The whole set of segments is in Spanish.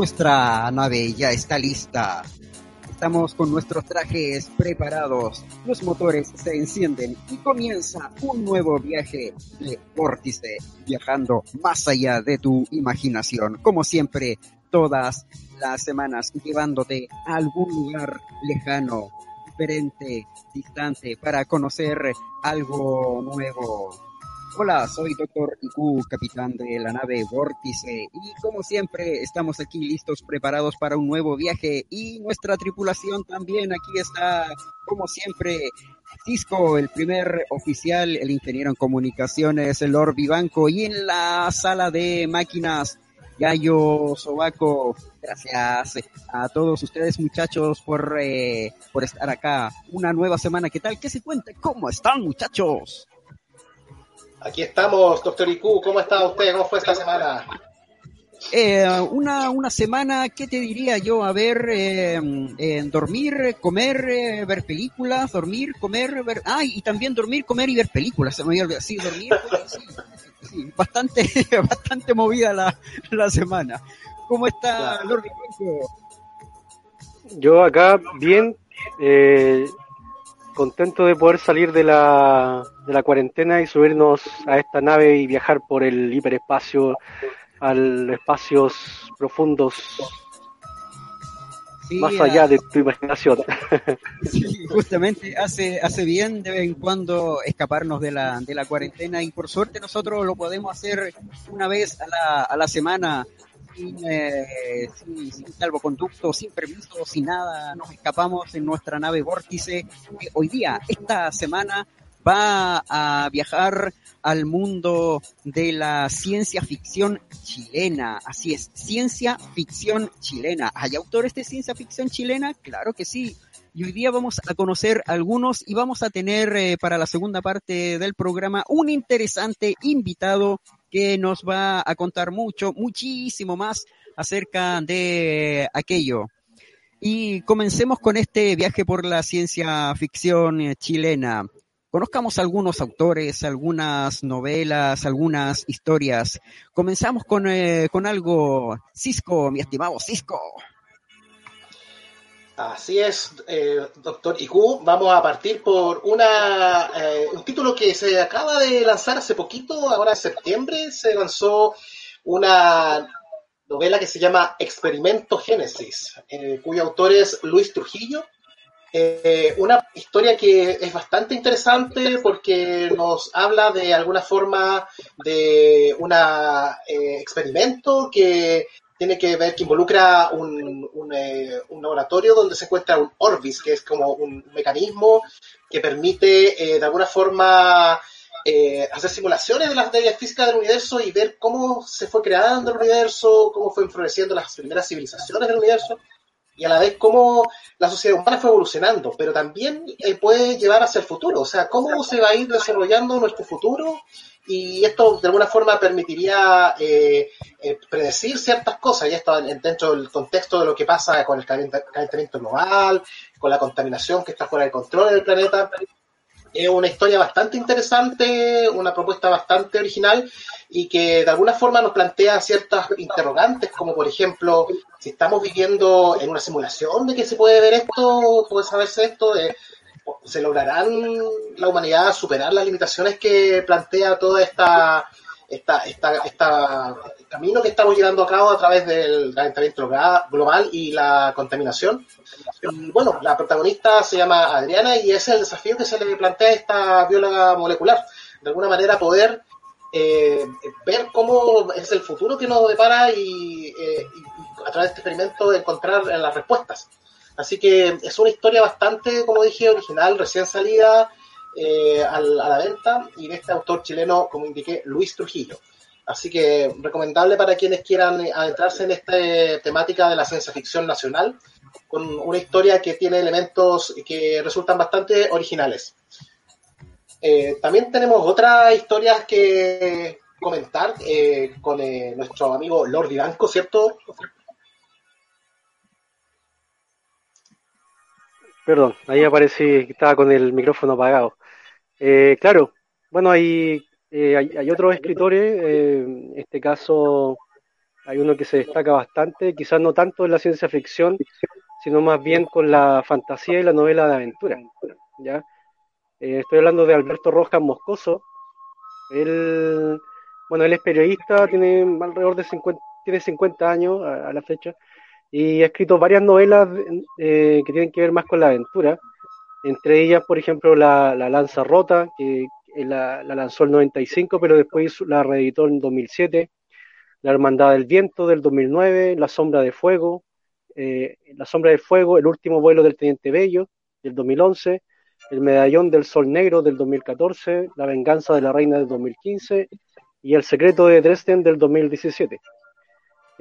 Nuestra nave ya está lista. Estamos con nuestros trajes preparados. Los motores se encienden y comienza un nuevo viaje de vórtice, viajando más allá de tu imaginación. Como siempre, todas las semanas, llevándote a algún lugar lejano, diferente, distante, para conocer algo nuevo. Hola, soy Doctor Iku, capitán de la nave Vórtice, y como siempre estamos aquí listos, preparados para un nuevo viaje, y nuestra tripulación también aquí está, como siempre, Cisco, el primer oficial, el ingeniero en comunicaciones, el Lord Vivanco, y en la sala de máquinas, Gallo Sobaco, gracias a todos ustedes muchachos por, eh, por estar acá. Una nueva semana, ¿qué tal? ¿Qué se cuenta? ¿Cómo están muchachos? Aquí estamos, doctor Iku. ¿Cómo está usted? ¿Cómo fue esta semana? Eh, una, una semana, ¿qué te diría yo? A ver, eh, dormir, comer, eh, ver películas, dormir, comer, ver... Ah, y también dormir, comer y ver películas. Se me había olvidado. Sí, dormir, sí, sí, bastante, bastante movida la, la semana. ¿Cómo está, Lord Yo acá bien, eh, contento de poder salir de la, de la cuarentena y subirnos a esta nave y viajar por el hiperespacio a espacios profundos más allá de tu imaginación. Sí, justamente hace, hace bien de vez en cuando escaparnos de la, de la cuarentena y por suerte nosotros lo podemos hacer una vez a la, a la semana sin, eh, sin, sin, salvoconducto, sin permiso, sin nada, nos escapamos en nuestra nave vórtice. Hoy día, esta semana, va a viajar al mundo de la ciencia ficción chilena. Así es, ciencia ficción chilena. ¿Hay autores de ciencia ficción chilena? Claro que sí. Y hoy día vamos a conocer algunos y vamos a tener eh, para la segunda parte del programa un interesante invitado que nos va a contar mucho, muchísimo más acerca de aquello. Y comencemos con este viaje por la ciencia ficción chilena. Conozcamos algunos autores, algunas novelas, algunas historias. Comenzamos con, eh, con algo. Cisco, mi estimado Cisco. Así es, eh, doctor Iku. Vamos a partir por una, eh, un título que se acaba de lanzar hace poquito, ahora en septiembre, se lanzó una novela que se llama Experimento Génesis, eh, cuyo autor es Luis Trujillo. Eh, una historia que es bastante interesante porque nos habla de alguna forma de un experimento que tiene que ver que involucra un, un, eh, un, laboratorio donde se encuentra un Orbis, que es como un mecanismo que permite eh, de alguna forma eh, hacer simulaciones de las leyes físicas del universo y ver cómo se fue creando el universo, cómo fue floreciendo las primeras civilizaciones del universo y a la vez cómo la sociedad humana fue evolucionando, pero también eh, puede llevar hacia el futuro, o sea, cómo se va a ir desarrollando nuestro futuro y esto de alguna forma permitiría eh, eh, predecir ciertas cosas, y esto dentro del contexto de lo que pasa con el calentamiento global, con la contaminación que está fuera de control del planeta. Es una historia bastante interesante, una propuesta bastante original y que de alguna forma nos plantea ciertas interrogantes, como por ejemplo, si estamos viviendo en una simulación de que se puede ver esto, puede saberse esto, de ¿Se lograrán la humanidad superar las limitaciones que plantea toda esta, esta, esta, esta camino que estamos llevando a cabo a través del calentamiento global y la contaminación? Bueno, la protagonista se llama Adriana y es el desafío que se le plantea a esta bióloga molecular. De alguna manera poder eh, ver cómo es el futuro que nos depara y, eh, y a través de este experimento encontrar las respuestas. Así que es una historia bastante, como dije, original, recién salida eh, a, la venta y de este autor chileno, como indiqué, Luis Trujillo. Así que recomendable para quienes quieran adentrarse en esta temática de la ciencia ficción nacional, con una historia que tiene elementos que resultan bastante originales. Eh, también tenemos otras historias que comentar eh, con nuestro amigo Lord Ivanco, ¿cierto? Perdón, ahí aparecí que estaba con el micrófono apagado. Eh, claro, bueno, hay, eh, hay, otros escritores, eh, en este caso hay uno que se destaca bastante, quizás no tanto en la ciencia ficción, sino más bien con la fantasía y la novela de aventura. ¿ya? estoy hablando de Alberto Rojas Moscoso. Él, bueno, él es periodista, tiene alrededor de 50, tiene 50 años a la fecha y ha escrito varias novelas eh, que tienen que ver más con la aventura. Entre ellas, por ejemplo, La, Lanza Rota, que la, lanzó el 95, pero después la reeditó en 2007. La Hermandad del Viento del 2009, La Sombra de Fuego, eh, La Sombra de Fuego, El último vuelo del Teniente Bello del 2011, El Medallón del Sol Negro del 2014, La Venganza de la Reina del 2015 y El Secreto de Dresden del 2017.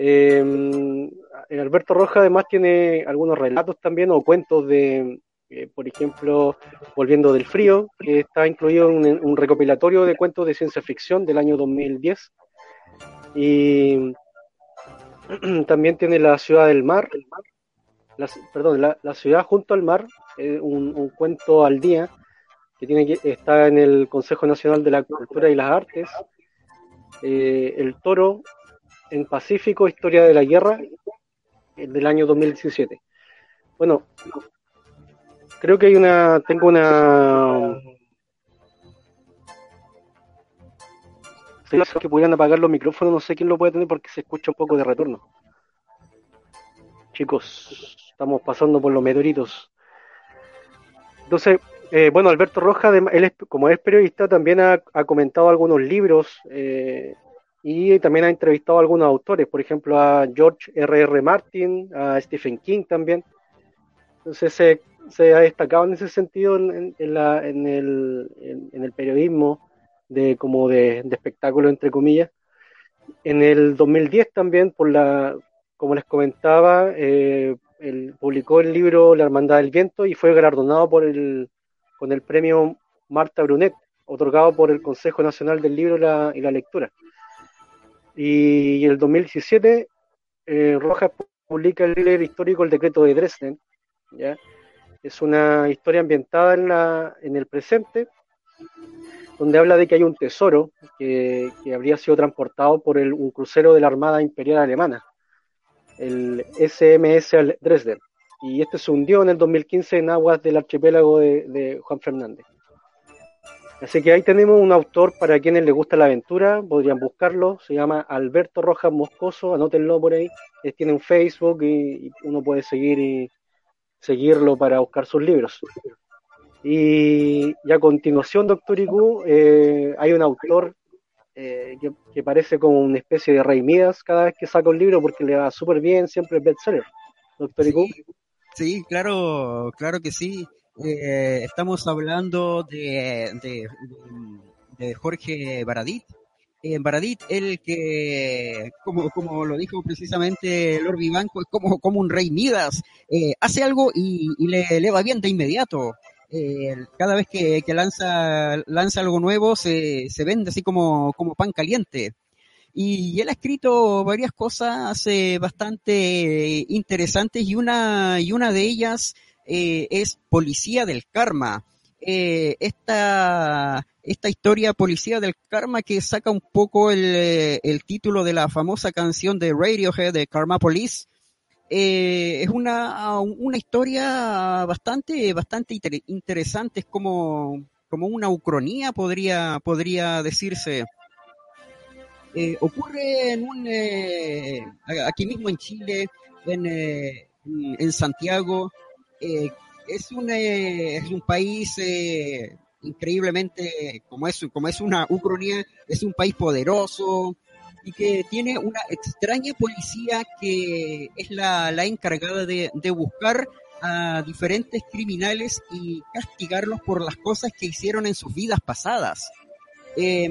Eh, Alberto Roja además tiene algunos relatos también o cuentos de, eh, por ejemplo, Volviendo del Frío, que está incluido en un, recopilatorio de cuentos de ciencia ficción del año 2010. Y también tiene La Ciudad del Mar, perdón, la, Ciudad junto al Mar, eh, un, cuento al día que tiene que está en el Consejo Nacional de la Cultura y las Artes. Eh, el Toro, en Pacífico, Historia de la Guerra, del año 2017. Bueno, creo que hay una, tengo una... que pudieran apagar los micrófonos, no sé quién lo puede tener porque se escucha un poco de retorno. Chicos, estamos pasando por los meteoritos. Entonces, eh, bueno, Alberto Roja, él como es periodista, también ha, comentado algunos libros eh, y también ha entrevistado a algunos autores, por ejemplo a George R. R. Martin, a Stephen King también. Entonces se, se ha destacado en ese sentido en, el, periodismo de como de, espectáculo entre comillas. En el 2010 también, por la, como les comentaba, eh, publicó el libro La Hermandad del Viento y fue galardonado por el, con el premio Marta Brunet, otorgado por el Consejo Nacional del Libro y la Lectura. Y en el 2017, eh, Rojas publica el libro histórico El Decreto de Dresden. ¿ya? Es una historia ambientada en, la, en el presente, donde habla de que hay un tesoro que, habría sido transportado por un crucero de la Armada Imperial Alemana, el SMS Dresden. Y este se hundió en el 2015 en aguas del archipiélago de Juan Fernández. Así que ahí tenemos un autor para quienes les gusta la aventura, podrían buscarlo, se llama Alberto Rojas Moscoso, anótenlo por ahí, tiene un Facebook y, uno puede seguir y seguirlo para buscar sus libros. Y, a continuación, Doctor Iku, eh, hay un autor eh, que, parece como una especie de rey Midas cada vez que saca un libro porque le va súper bien, siempre es bestseller. Doctor Iku. Sí, claro, claro que sí. Eh, estamos hablando de, de, Jorge Baradit. Eh, Baradit, el que, como, como lo dijo precisamente Lord Vivanco, es como, como un rey Midas. Eh, hace algo y, le, le, va bien de inmediato. Eh, cada vez que, que, lanza, lanza algo nuevo se, se vende así como, como pan caliente. Y él ha escrito varias cosas bastante interesantes y una, y una de ellas eh, es Policía del Karma. Eh, esta, esta historia Policía del Karma que saca un poco el, eh, el título de la famosa canción de Radiohead de Karma Police. es una, una historia bastante, bastante interesante, es como, como una ucronía podría, podría decirse. ocurre en un, aquí mismo en Chile, en, en Santiago, eh, es, un, eh, es un país eh, increíblemente, como es, como es una Ucrania, es un país poderoso, y que tiene una extraña policía que es la, la encargada de, de buscar a diferentes criminales y castigarlos por las cosas que hicieron en sus vidas pasadas. Eh,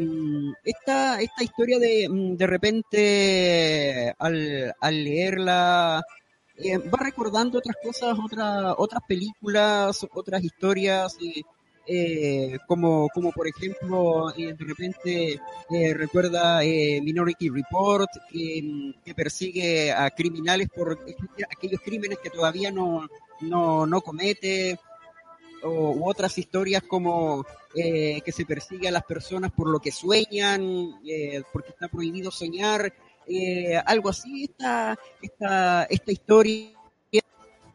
esta, esta historia de, de repente, al, al leerla, eh, va recordando otras cosas, otras otras películas, otras historias, eh, como, como por ejemplo, eh, de repente recuerda Minority Report, que, persigue a criminales por aquellos crímenes que todavía no, no, no comete, o, u otras historias como que se persigue a las personas por lo que sueñan, porque está prohibido soñar, eh, algo así, esta, esta, esta historia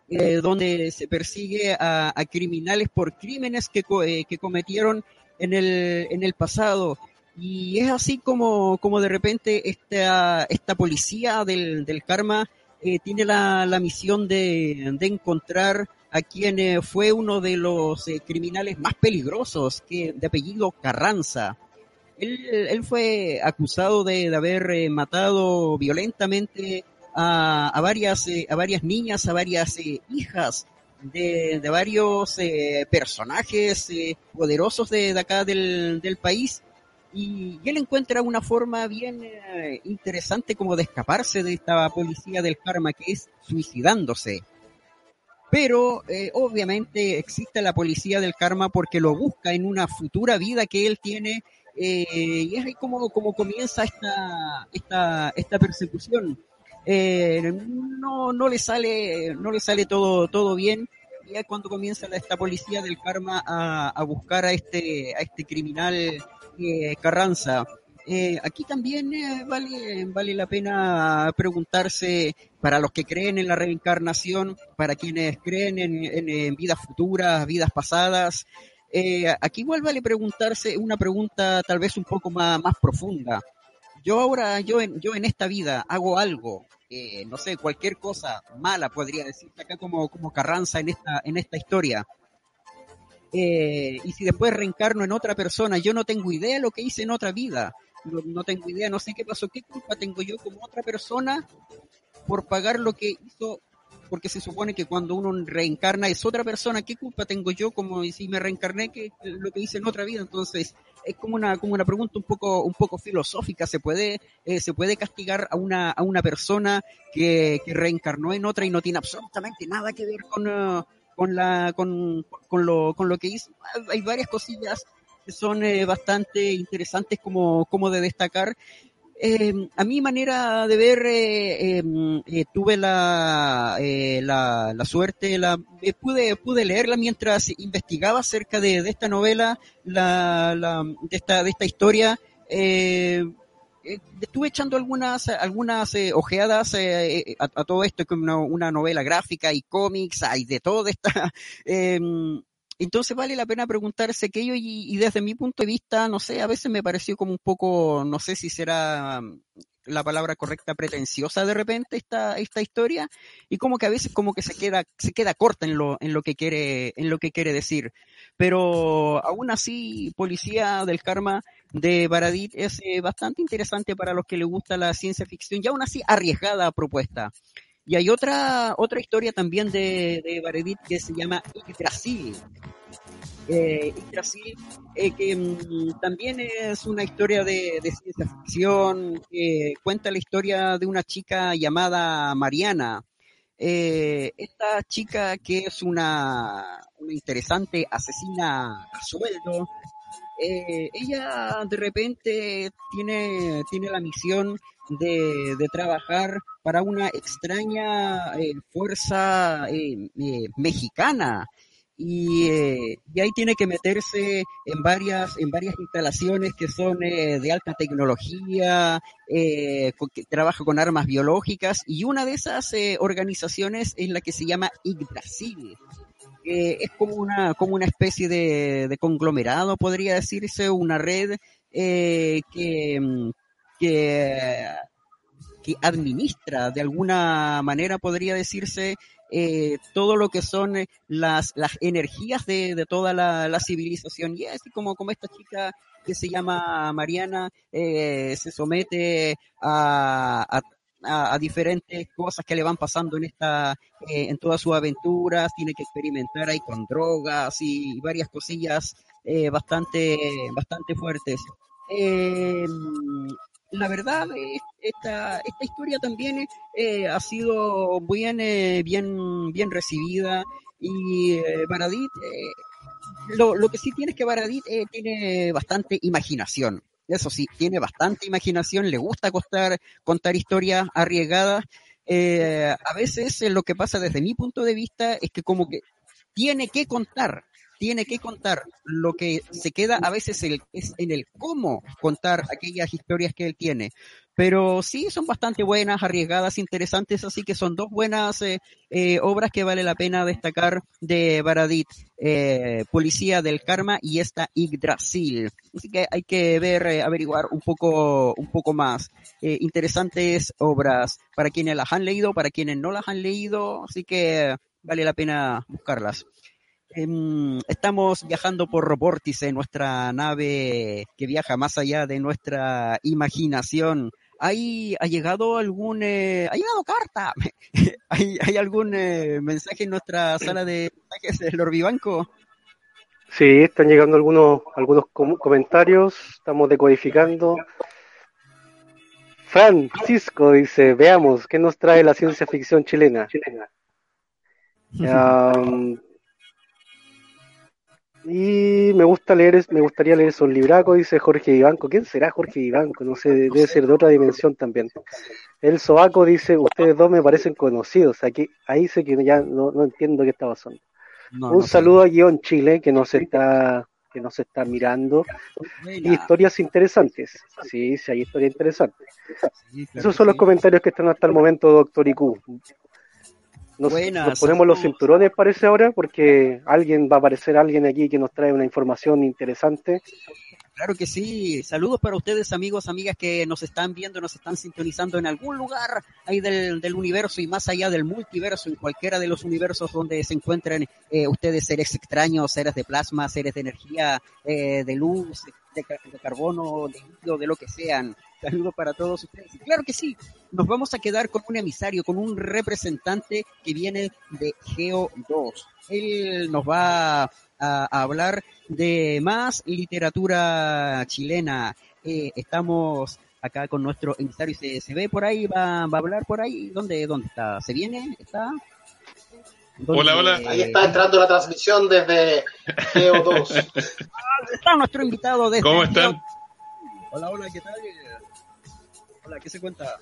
eh, donde se persigue a, criminales por crímenes que, eh, que cometieron en el, en el pasado. Y es así como, como de repente esta, esta policía del, del karma eh, tiene la, la misión de, de, encontrar a quien eh, fue uno de los eh, criminales más peligrosos, que, de apellido Carranza. Él, fue acusado de, haber eh, matado violentamente a, a, varias, a varias niñas, a varias hijas de, de varios personajes poderosos de, de acá del, del país y, él encuentra una forma bien eh, interesante como de escaparse de esta policía del karma que es suicidándose. Pero eh, obviamente existe la policía del karma porque lo busca en una futura vida que él tiene eh, y es ahí como, como comienza esta, esta, esta persecución. no, no le sale, no le sale todo, todo bien y es cuando comienza esta policía del karma a, a buscar a este, a este criminal eh, Carranza. Eh, aquí también eh, vale, vale la pena preguntarse para los que creen en la reencarnación, para quienes creen en, en, en vidas futuras, vidas pasadas. Eh, aquí igual vale preguntarse una pregunta tal vez un poco más, profunda. Yo ahora, yo en, yo esta vida hago algo, eh, no sé, cualquier cosa mala podría decirte acá como, como Carranza en esta, en esta historia eh, y si después reencarno en otra persona, yo no tengo idea de lo que hice en otra vida, no, no, tengo idea, no sé qué pasó, qué culpa tengo yo como otra persona por pagar lo que hizo, porque se supone que cuando uno reencarna es otra persona, qué culpa tengo yo como si me reencarné que lo que hice en otra vida, entonces es como una como una pregunta un poco un poco filosófica, se puede eh, se puede castigar a una a una persona que, que reencarnó en otra y no tiene absolutamente nada que ver con uh, con la con, con, lo, con lo que hizo. Hay varias cosillas que son eh, bastante interesantes como, como de destacar. Eh, a mi manera de ver, eh, em, eh tuve la, eh, la, la, suerte, la, pude, pude leerla mientras investigaba acerca de, de esta novela, la, la, de, esta, de esta historia. Estuve echando algunas algunas eh, ojeadas a, todo esto como una, una, novela gráfica y cómics hay de todo esta eh, entonces vale la pena preguntarse aquello y, y, desde mi punto de vista no sé a veces me pareció como un poco no sé si será la palabra correcta pretenciosa de repente esta esta historia y como que a veces como que se queda se queda corta en lo en lo que quiere en lo que quiere decir. Pero aún así policía del karma de Baradit es eh, bastante interesante para los que les gusta la ciencia ficción y aún así arriesgada propuesta y hay otra otra historia también de, de que se llama Brasil eh, Brasil, eh, que mm, también es una historia de, de, ciencia ficción, que cuenta la historia de una chica llamada Mariana. Eh, esta chica que es una, una interesante asesina a sueldo, eh, ella de repente tiene, tiene la misión de, de trabajar para una extraña eh, fuerza eh, mexicana. Y, eh, ahí tiene que meterse en varias en varias instalaciones que son eh, de alta tecnología eh, que trabaja con armas biológicas. Y una de esas eh, organizaciones es la que se llama Yggdrasil es como una como una especie de, conglomerado podría decirse una red eh, que, que que administra de alguna manera, podría decirse, eh, todo lo que son las, las energías de, de toda la, la, civilización. Y así como, como esta chica que se llama Mariana eh, se somete a, a a, a, diferentes cosas que le van pasando en esta, eh, en todas sus aventuras, tiene que experimentar ahí con drogas y varias cosillas eh, bastante, bastante fuertes. Eh, la verdad, esta, esta historia también eh, ha sido bien, eh, bien, bien recibida y Baradit, lo, lo, que sí tiene es que Baradit tiene bastante imaginación. Eso sí, tiene bastante imaginación, le gusta contar, contar historias arriesgadas. Eh, a veces eh, lo que pasa desde mi punto de vista es que como que tiene que contar, tiene que contar. Lo que se queda a veces es en el cómo contar aquellas historias que él tiene. Pero sí, son bastante buenas, arriesgadas, interesantes, así que son dos buenas eh, eh, obras que vale la pena destacar de Baradit, eh, Policía del Karma y esta Yggdrasil. Así que hay que ver, eh, averiguar un poco, un poco más. Eh, interesantes obras para quienes las han leído, para quienes no las han leído, así que vale la pena buscarlas. Em, estamos viajando por Vórtice, nuestra nave que viaja más allá de nuestra imaginación. ¿Hay, ¿Ha llegado algún, eh, ha llegado carta? ¿Hay, ¿Hay, algún eh, mensaje en nuestra sala de mensajes del Orbibanco? Sí, están llegando algunos, algunos com comentarios, estamos decodificando. Francisco dice, veamos, ¿qué nos trae la ciencia ficción chilena? Um, y me gusta leer, me gustaría leer esos libracos, dice Jorge Ibanco. ¿Quién será Jorge Ibanco? No sé, debe ser de otra dimensión también. El Soaco dice, ustedes dos me parecen conocidos. Aquí, ahí sé que ya no, no entiendo qué está pasando. No, Un no saludo a Guión Chile, que nos está, que nos está mirando. Y historias interesantes. Sí, sí, hay historias interesantes. Esos son los comentarios que están hasta el momento, doctor Iku. Nos, Buenas, nos, ponemos los cinturones, parece ahora, porque alguien va a aparecer alguien aquí que nos trae una información interesante. Claro que sí. Saludos para ustedes, amigos, amigas que nos están viendo, nos están sintonizando en algún lugar ahí del, del universo y más allá del multiverso, en cualquiera de los universos donde se encuentren eh, ustedes seres extraños, seres de plasma, seres de energía, eh, de luz, de, de carbono, de líquido, de lo que sean. Saludos para todos ustedes. Y claro que sí, nos vamos a quedar con un emisario, con un representante que viene de Geo 2. Él nos va a, a hablar de más literatura chilena. Eh, estamos acá con nuestro emisario. ¿Se, se ve por ahí? ¿Va, ¿Va, a hablar por ahí? ¿Dónde, ¿Dónde está? ¿Se viene? ¿Está? Hola, hola. Ahí está entrando la transmisión desde Geo 2. ah, está nuestro invitado desde ¿Cómo están? Hola, hola, ¿qué tal? Hola, ¿qué se cuenta?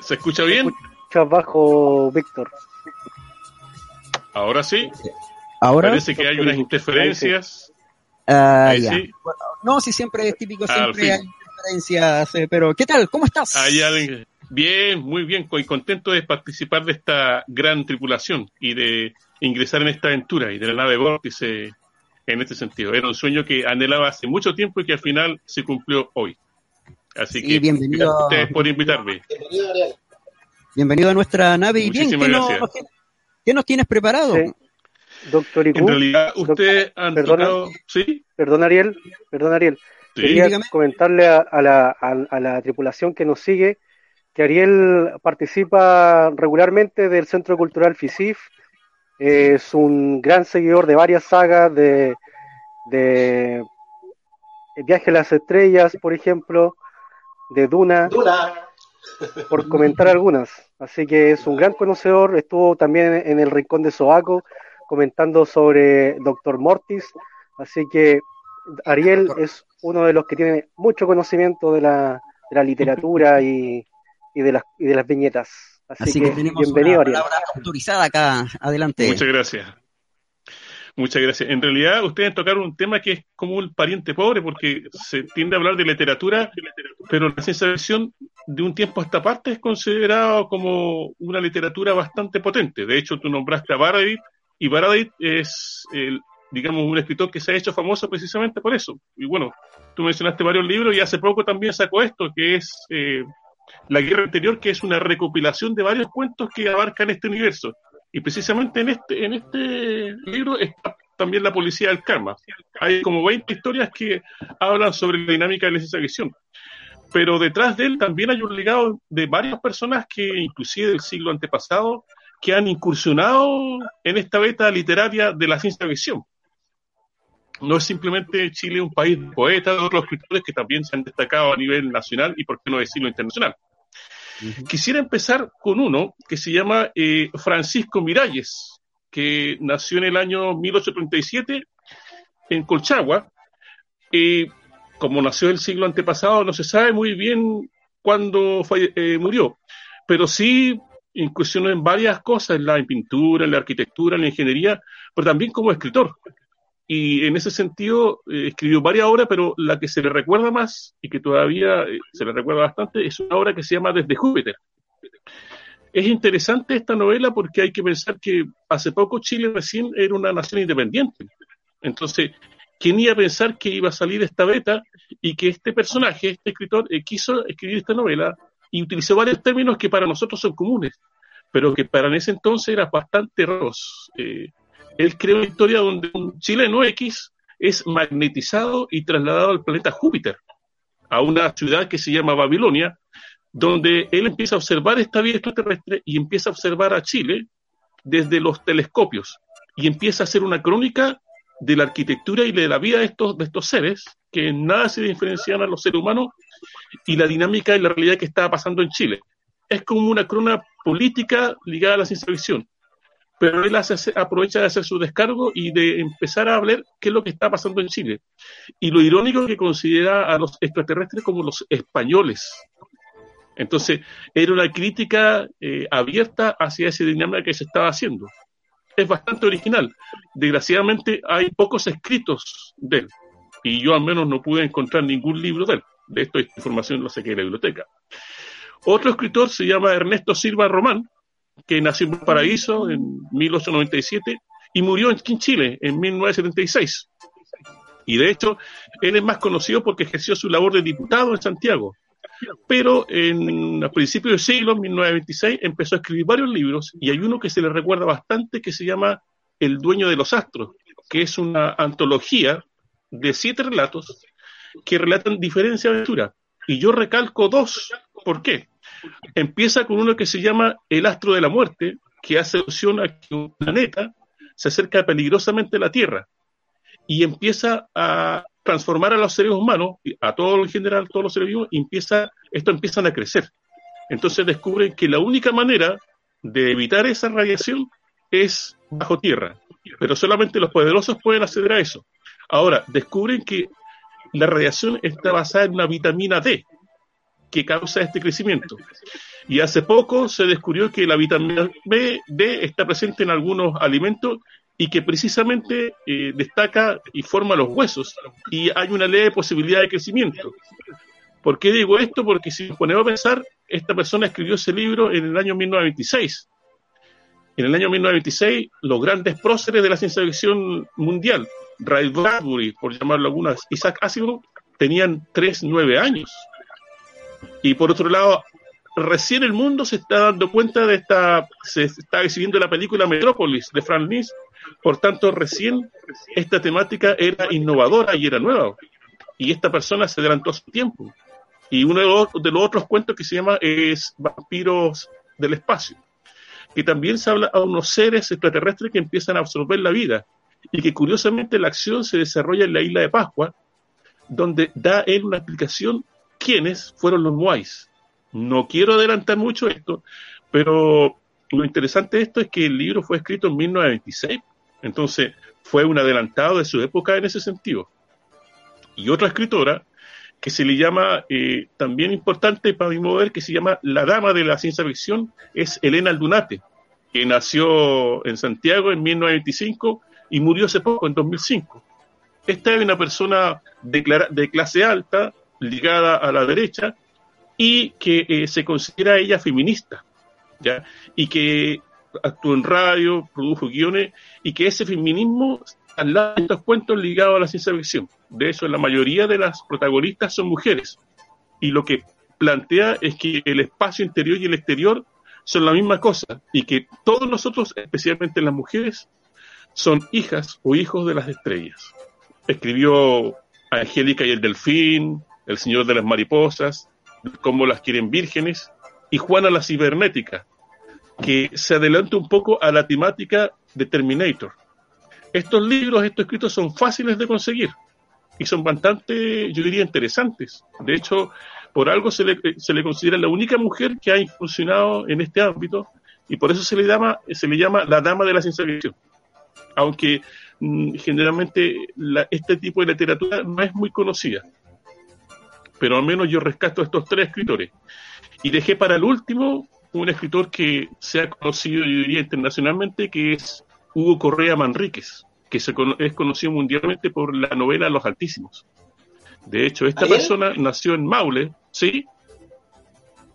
¿Se escucha bien? Se escucha bajo, Víctor. Ahora sí. Ahora parece que hay unas interferencias. Uh, Ahí ya. sí. No, sí, siempre es típico, siempre hay interferencias. Eh, pero, ¿qué tal? ¿Cómo estás? Hay bien, muy bien, y contento de participar de esta gran tripulación y de ingresar en esta aventura y de la nave Vórtice en este sentido. Era un sueño que anhelaba hace mucho tiempo y que al final se cumplió hoy. Así sí, que bienvenido gracias a ustedes por invitarme. Bienvenido, Ariel. Bienvenido a nuestra nave. Y bien, ¿qué, no, ¿qué, nos tienes preparado? Sí. Doctor Iku, en realidad, usted han perdona, tocado... ¿Sí? Perdón, Ariel. Perdón, Ariel. Sí. Quería Dígame. comentarle a, a, la, a, a, la, tripulación que nos sigue que Ariel participa regularmente del Centro Cultural FISIF. Es un gran seguidor de varias sagas de, de Viaje a las Estrellas, por ejemplo, de Duna, Duna, por comentar algunas. Así que es un gran conocedor. Estuvo también en el Rincón de Sobaco comentando sobre Doctor Mortis. Así que Ariel es uno de los que tiene mucho conocimiento de la, de la literatura y, y, de las, y de las viñetas. Así, Así que, que, tenemos bienvenido, una palabra Ariel. autorizada acá. Adelante. Muchas gracias. Muchas gracias. En realidad, ustedes tocaron un tema que es como un pariente pobre, porque se tiende a hablar de literatura, pero la ciencia ficción de un tiempo a esta parte es considerado como una literatura bastante potente. De hecho, tú nombraste a Baradit, y Baradit es, el, digamos, un escritor que se ha hecho famoso precisamente por eso. Y bueno, tú mencionaste varios libros y hace poco también sacó esto, que es eh, La Guerra Anterior, que es una recopilación de varios cuentos que abarcan este universo. Y precisamente en este, en este libro está también la policía del karma. Hay como 20 historias que hablan sobre la dinámica de la ciencia ficción. Pero detrás de él también hay un legado de varias personas que, inclusive del siglo antepasado, que han incursionado en esta beta literaria de la ciencia ficción. No es simplemente Chile un país de poetas, de otros escritores que también se han destacado a nivel nacional y, por qué no decirlo, internacional. Quisiera empezar con uno que se llama eh, Francisco Miralles, que nació en el año 1837 en Colchagua. Eh, como nació el siglo antepasado, no se sabe muy bien cuándo eh, murió, pero sí incursionó en varias cosas, en la pintura, en la arquitectura, en la ingeniería, pero también como escritor. Y en ese sentido eh, escribió varias obras, pero la que se le recuerda más y que todavía eh, se le recuerda bastante es una obra que se llama Desde Júpiter. Es interesante esta novela porque hay que pensar que hace poco Chile recién era una nación independiente. Entonces, ¿quién iba a pensar que iba a salir esta beta y que este personaje, este escritor, eh, quiso escribir esta novela y utilizó varios términos que para nosotros son comunes, pero que para ese entonces eran bastante raros. Él creó una historia donde un chileno X es magnetizado y trasladado al planeta Júpiter, a una ciudad que se llama Babilonia, donde él empieza a observar esta vida extraterrestre y empieza a observar a Chile desde los telescopios y empieza a hacer una crónica de la arquitectura y de la vida de estos, de estos seres, que en nada se diferencian a los seres humanos, y la dinámica y la realidad que estaba pasando en Chile. Es como una crona política ligada a la ciencia ficción. Pero él aprovecha de hacer su descargo y de empezar a hablar qué es lo que está pasando en Chile. Y lo irónico es que considera a los extraterrestres como los españoles. Entonces, era una crítica eh, abierta hacia esa dinámica que se estaba haciendo es bastante original. Desgraciadamente hay pocos escritos de él y yo al menos no pude encontrar ningún libro de él. De esto esta información lo saqué de la biblioteca. Otro escritor se llama Ernesto Silva Román, que nació en Paraíso en 1897 y murió en Chile en 1976. Y de hecho, él es más conocido porque ejerció su labor de diputado en Santiago pero en, a principios del siglo, 1926, empezó a escribir varios libros y hay uno que se le recuerda bastante que se llama El dueño de los astros, que es una antología de siete relatos que relatan diferentes aventuras. Y yo recalco dos. ¿Por qué? Empieza con uno que se llama El astro de la muerte, que hace alusión a que un planeta se acerca peligrosamente a la Tierra y empieza a transformar a los seres humanos, a todos en general, todos los seres vivos, y empieza, esto empiezan a crecer. Entonces descubren que la única manera de evitar esa radiación es bajo tierra, pero solamente los poderosos pueden acceder a eso. Ahora, descubren que la radiación está basada en una vitamina D que causa este crecimiento. Y hace poco se descubrió que la vitamina B, D está presente en algunos alimentos y que precisamente eh, destaca y forma los huesos y hay una leve posibilidad de crecimiento. ¿Por qué digo esto? Porque si nos ponemos a pensar, esta persona escribió ese libro en el año 1926. En el año 1926, los grandes próceres de la ciencia ficción mundial, Ray Bradbury, por llamarlo algunas, Isaac Asimov, tenían 3, 9 años. Y por otro lado, recién el mundo se está dando cuenta de esta, se está exhibiendo la película Metrópolis de Frank Lynch por tanto, recién esta temática era innovadora y era nueva. Y esta persona se adelantó a su tiempo. Y uno de los, otros cuentos que se llama es Vampiros del Espacio, que también se habla a unos seres extraterrestres que empiezan a absorber la vida. Y que curiosamente la acción se desarrolla en la isla de Pascua, donde da él una explicación quiénes fueron los Moais. No quiero adelantar mucho esto, pero lo interesante de esto es que el libro fue escrito en 1926 entonces, fue un adelantado de su época en ese sentido. Y otra escritora que se le llama, eh, también importante para mi mover, que se llama La Dama de la Ciencia Ficción, es Elena Aldunate, que nació en Santiago en 1925 y murió hace poco, en 2005. Esta es una persona de, de clase alta, ligada a la derecha, y que eh, se considera ella feminista, ¿ya? Y que actuó en radio, produjo guiones, y que ese feminismo al lado de estos cuentos ligados a la ciencia ficción. De eso, la mayoría de las protagonistas son mujeres. Y lo que plantea es que el espacio interior y el exterior son la misma cosa y que todos nosotros, especialmente las mujeres, son hijas o hijos de las estrellas. Escribió Angélica y el Delfín, El Señor de las Mariposas, Cómo las quieren vírgenes, y Juana la Cibernética, que se adelanta un poco a la temática de Terminator. Estos libros, estos escritos son fáciles de conseguir y son bastante, yo diría, interesantes. De hecho, por algo se le, considera la única mujer que ha incursionado en este ámbito y por eso se le llama, se le llama la dama de la ciencia ficción. Aunque mm, generalmente este tipo de literatura no es muy conocida. Pero al menos yo rescato a estos tres escritores. Y dejé para el último un escritor que se ha conocido, yo diría, internacionalmente, que es Hugo Correa Manríquez que se, es conocido mundialmente por la novela Los Altísimos. De hecho, esta persona nació en Maule, ¿sí?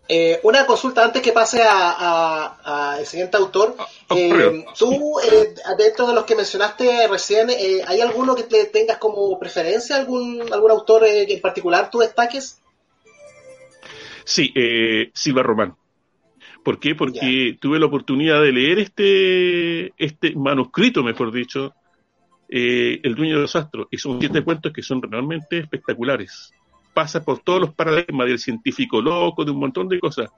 Eh, una consulta antes que pase a, el siguiente autor. Ah, eh, tú, eh, dentro de los que mencionaste recién, ¿hay alguno que te tengas como preferencia? ¿Algún, algún autor en particular tú destaques? Sí, Silva Román. ¿Por qué? Porque tuve la oportunidad de leer este, este manuscrito, mejor dicho, eh, el dueño de los astros, y son siete cuentos que son realmente espectaculares. Pasa por todos los paradigmas del científico loco, de un montón de cosas.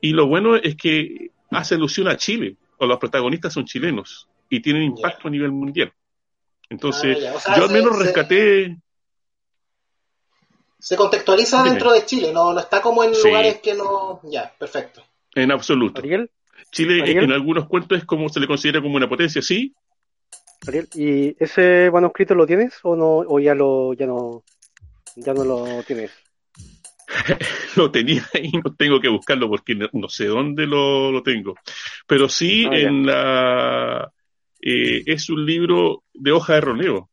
Y lo bueno es que hace alusión a Chile, o los protagonistas son chilenos, y tienen impacto a nivel mundial. Entonces, ah, yo al menos rescaté... Se contextualiza dentro de Chile, no, no está como en lugares que no... Ya, perfecto. En absoluto. Chile en algunos cuentos es como se le considera como una potencia, sí, Ariel, ¿y ese manuscrito lo tienes o no o ya lo ya no ya no lo tienes? lo tenía y no tengo que buscarlo porque no, sé dónde lo, tengo. Pero sí ah, en la eh, es un libro de hoja de roleo.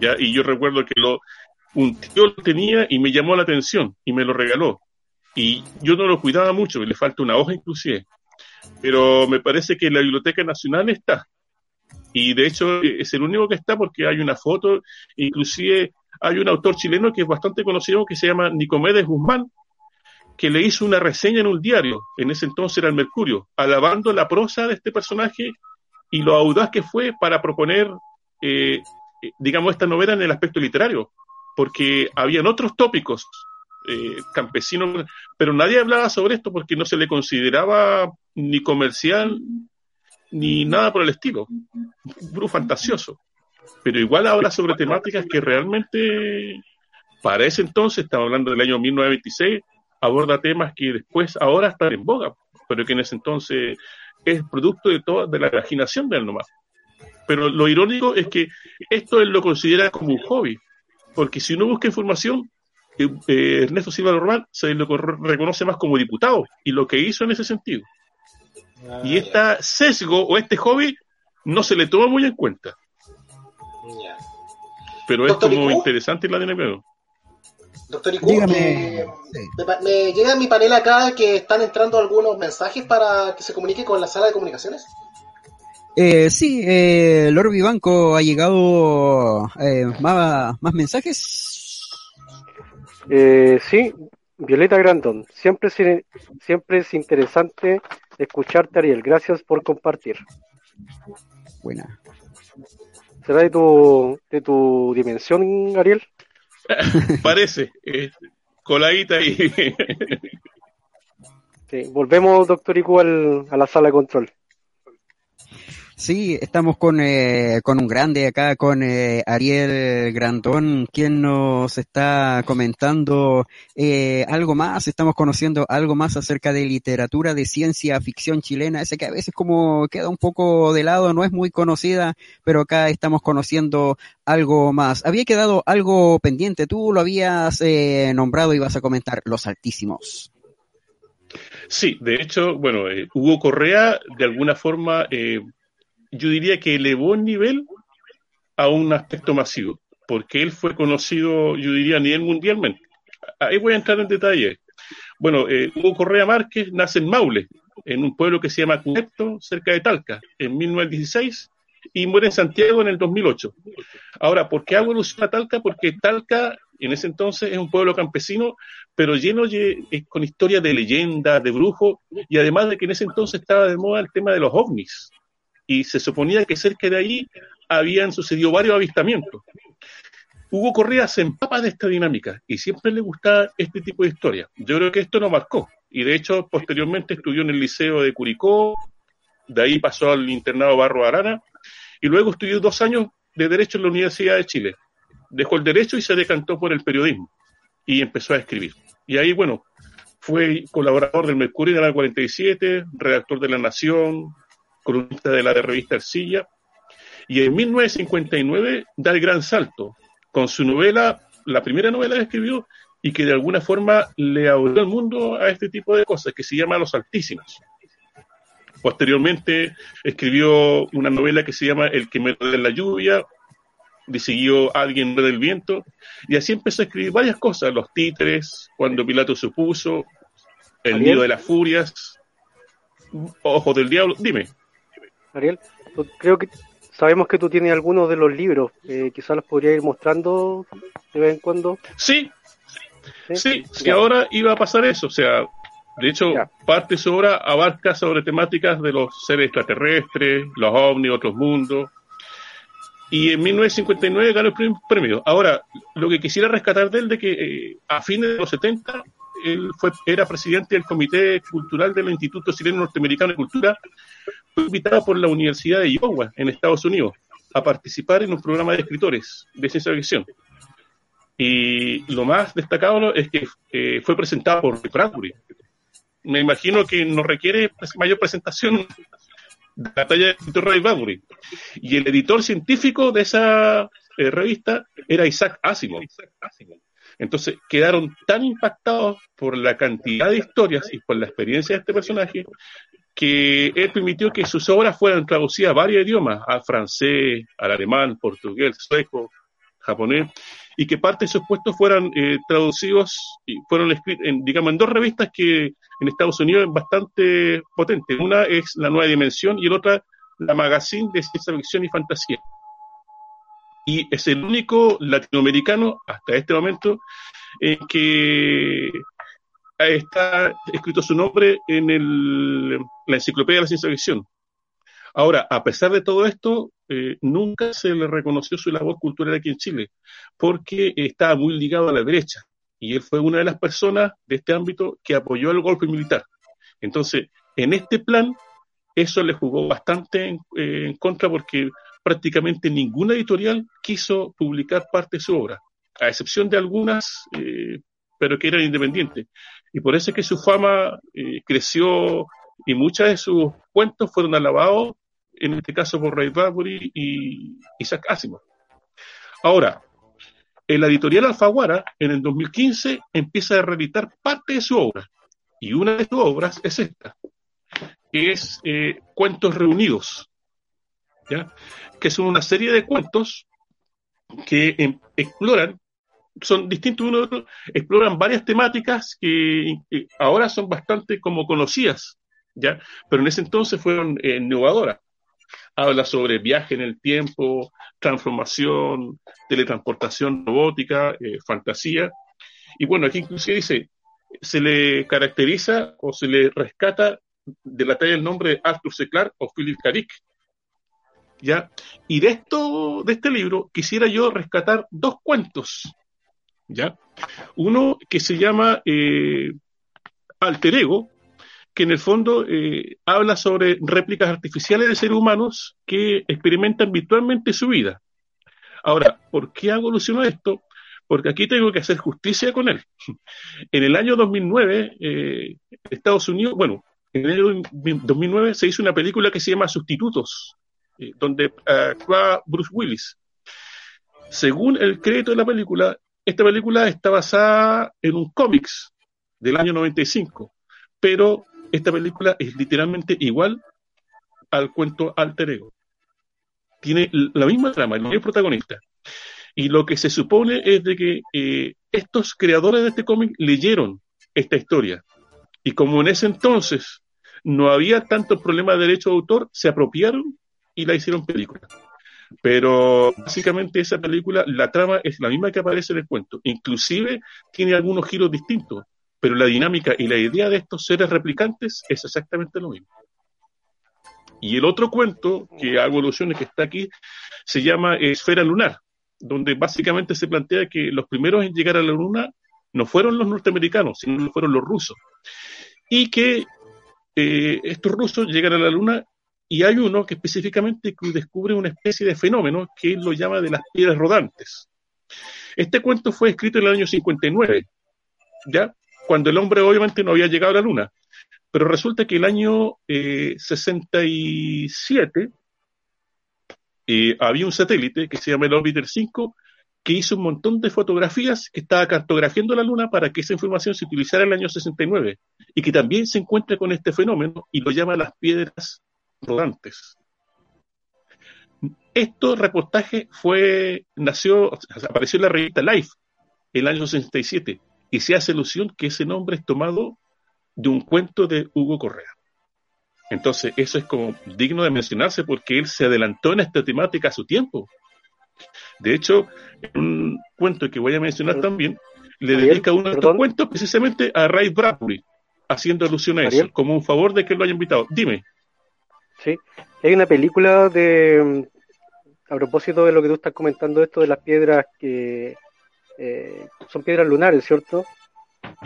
Ya, y yo recuerdo que lo un tío lo tenía y me llamó la atención y me lo regaló. Y yo no lo cuidaba mucho, le falta una hoja inclusive. Pero me parece que en la Biblioteca Nacional está y de hecho es el único que está porque hay una foto, inclusive hay un autor chileno que es bastante conocido que se llama Nicomedes Guzmán, que le hizo una reseña en un diario, en ese entonces era el Mercurio, alabando la prosa de este personaje y lo audaz que fue para proponer, eh, digamos, esta novela en el aspecto literario, porque habían otros tópicos eh, campesinos, pero nadie hablaba sobre esto porque no se le consideraba ni comercial ni nada por el estilo. Fantasioso. Pero igual habla sobre temáticas que realmente, para ese entonces, estamos hablando del año 1926, aborda temas que después, ahora están en boga, pero que en ese entonces es producto de toda de la imaginación de él nomás. Pero lo irónico es que esto él lo considera como un hobby, porque si uno busca información, eh, eh, Ernesto Silva Normal se lo reconoce más como diputado, y lo que hizo en ese sentido y este sesgo o este hobby no se le toma muy en cuenta. Pero es como interesante la de Doctor Iku, eh, me, llega a mi panel acá que están entrando algunos mensajes para que se comunique con la sala de comunicaciones. Eh, sí, eh, Lord Vivanco ha llegado eh, más, más mensajes. Eh, sí, Violeta Grandon, siempre, siempre es interesante escucharte, Ariel. Gracias por compartir. Buena. ¿Será de tu, de tu dimensión, Ariel? Parece. Eh, coladita y... sí, volvemos, doctor Iku, a la sala de control. Sí, estamos con, eh, con un grande acá, con eh, Ariel Grandón, quien nos está comentando eh, algo más, estamos conociendo algo más acerca de literatura de ciencia ficción chilena, ese que a veces como queda un poco de lado, no es muy conocida, pero acá estamos conociendo algo más. Había quedado algo pendiente, tú lo habías eh, nombrado y vas a comentar Los Altísimos. Sí, de hecho, bueno, eh, Hugo Correa de alguna forma eh, yo diría que elevó el nivel a un aspecto masivo, porque él fue conocido, yo diría, a nivel mundialmente. Ahí voy a entrar en detalle. Bueno, eh, Hugo Correa Márquez nace en Maule, en un pueblo que se llama Cunepto, cerca de Talca, en 1916, y muere en Santiago en el 2008. Ahora, ¿por qué hago alusión Talca? Porque Talca en ese entonces es un pueblo campesino, pero lleno de, con historias de leyendas, de brujos, y además de que en ese entonces estaba de moda el tema de los ovnis. Y se suponía que cerca de ahí habían sucedido varios avistamientos. Hugo Correa se empapa de esta dinámica y siempre le gustaba este tipo de historias. Yo creo que esto lo marcó. Y de hecho, posteriormente estudió en el Liceo de Curicó, de ahí pasó al internado Barro Arana, y luego estudió dos años de Derecho en la Universidad de Chile. Dejó el Derecho y se decantó por el periodismo. Y empezó a escribir. Y ahí, bueno, fue colaborador del Mercurio de la 47, redactor de La Nación, columnista de la revista Ercilla. Y en 1959 da el gran salto con su novela, la primera novela que escribió y que de alguna forma le abrió el mundo a este tipo de cosas, que se llama Los Altísimos. Posteriormente escribió una novela que se llama El que me de la lluvia, siguió Alguien del viento, y así empezó a escribir varias cosas, Los títeres, Cuando Pilato supuso, El nido de las furias, Ojos del diablo, dime. Ariel, creo que Sabemos que tú tienes algunos de los libros, eh, quizás los podría ir mostrando de vez en cuando. Sí, sí, sí, ahora iba a pasar eso, o sea, de hecho, parte de su obra abarca sobre temáticas de los seres extraterrestres, los ovnis, otros mundos. Y en 1959 ganó el primer premio. Ahora, lo que quisiera rescatar de él de que eh, a fines de los 70 él fue, era presidente del Comité Cultural del Instituto Chileno Norteamericano de Cultura, fue invitado por la Universidad de Iowa, en Estados Unidos, a participar en un programa de escritores de ciencia ficción. Y lo más destacado es que eh, fue presentado por Bradbury. Me imagino que no requiere mayor presentación de la talla de Ray Bradbury. Y el editor científico de esa eh, revista era Isaac Asimov. Entonces quedaron tan impactados por la cantidad de historias y por la experiencia de este personaje que él permitió que sus obras fueran traducidas a varios idiomas, al francés, al alemán, portugués, sueco, japonés, y que parte de sus puestos fueran eh, traducidos y fueron escritos, en, digamos, en dos revistas que en Estados Unidos es bastante potente. Una es La Nueva Dimensión y la otra la Magazine de Ciencia Ficción y Fantasía y es el único latinoamericano hasta este momento en que está escrito su nombre en el, la enciclopedia de la ciencia ficción. Ahora, a pesar de todo esto, eh, nunca se le reconoció su labor cultural aquí en Chile, porque estaba muy ligado a la derecha, y él fue una de las personas de este ámbito que apoyó el golpe militar. Entonces, en este plan, eso le jugó bastante en, eh, en contra porque prácticamente ninguna editorial quiso publicar parte de su obra, a excepción de algunas, eh, pero que eran independientes. Y por eso es que su fama eh, creció y muchos de sus cuentos fueron alabados, en este caso por Ray Bradbury y Isaac Asimov. Ahora, la editorial Alfaguara, en el 2015, empieza a reeditar parte de su obra. Y una de sus obras es esta, que es eh, Cuentos Reunidos, que son una serie de cuentos que em, exploran, son distintos uno de otro, exploran varias temáticas que, ahora son bastante como conocidas, ¿ya? pero en ese entonces fueron eh, innovadoras. Habla sobre viaje en el tiempo, transformación, teletransportación robótica, eh, fantasía. Y bueno, aquí inclusive dice, se le caracteriza o se le rescata de la talla el nombre de Arthur C. Clarke o Philip K. ¿ya? Y de esto, de este libro, quisiera yo rescatar dos cuentos, ¿ya? Uno que se llama eh, Alter Ego, que en el fondo eh, habla sobre réplicas artificiales de seres humanos que experimentan virtualmente su vida. Ahora, ¿por qué hago alusión esto? Porque aquí tengo que hacer justicia con él. En el año 2009, eh, Estados Unidos, bueno, en el año 2009 se hizo una película que se llama Sustitutos, eh, donde actúa Bruce Willis. Según el crédito de la película, esta película está basada en un cómics del año 95, pero esta película es literalmente igual al cuento Alter Ego. Tiene la misma trama, el mismo protagonista. Y lo que se supone es de que eh, estos creadores de este cómic leyeron esta historia. Y como en ese entonces no había tanto problema de derecho de autor, se apropiaron y la hicieron película. Pero básicamente esa película, la trama es la misma que aparece en el cuento. Inclusive tiene algunos giros distintos, pero la dinámica y la idea de estos seres replicantes es exactamente lo mismo. Y el otro cuento que hago alusiones que está aquí se llama Esfera Lunar, donde básicamente se plantea que los primeros en llegar a la Luna no fueron los norteamericanos, sino fueron los rusos. Y que eh, estos rusos llegan a la Luna y hay uno que específicamente descubre una especie de fenómeno que él lo llama de las piedras rodantes. Este cuento fue escrito en el año 59, ¿ya? Cuando el hombre obviamente no había llegado a la Luna. Pero resulta que el año 67 eh, eh, había un satélite que se llama el Orbiter 5 que hizo un montón de fotografías que estaba cartografiando la Luna para que esa información se utilizara en el año 69 y que también se encuentra con este fenómeno y lo llama las piedras rodantes. Este reportaje fue, nació, apareció en la revista Life el año 67 y se hace alusión que ese nombre es tomado de un cuento de Hugo Correa. Entonces, eso es como digno de mencionarse porque él se adelantó en esta temática a su tiempo. De hecho, en un cuento que voy a mencionar también, le dedica uno de estos cuentos precisamente a Ray Bradbury, haciendo alusión a eso, como un favor de que lo haya invitado. Dime. Sí, hay una película de, a propósito de lo que tú estás comentando, esto de las piedras que eh, son piedras lunares, ¿cierto?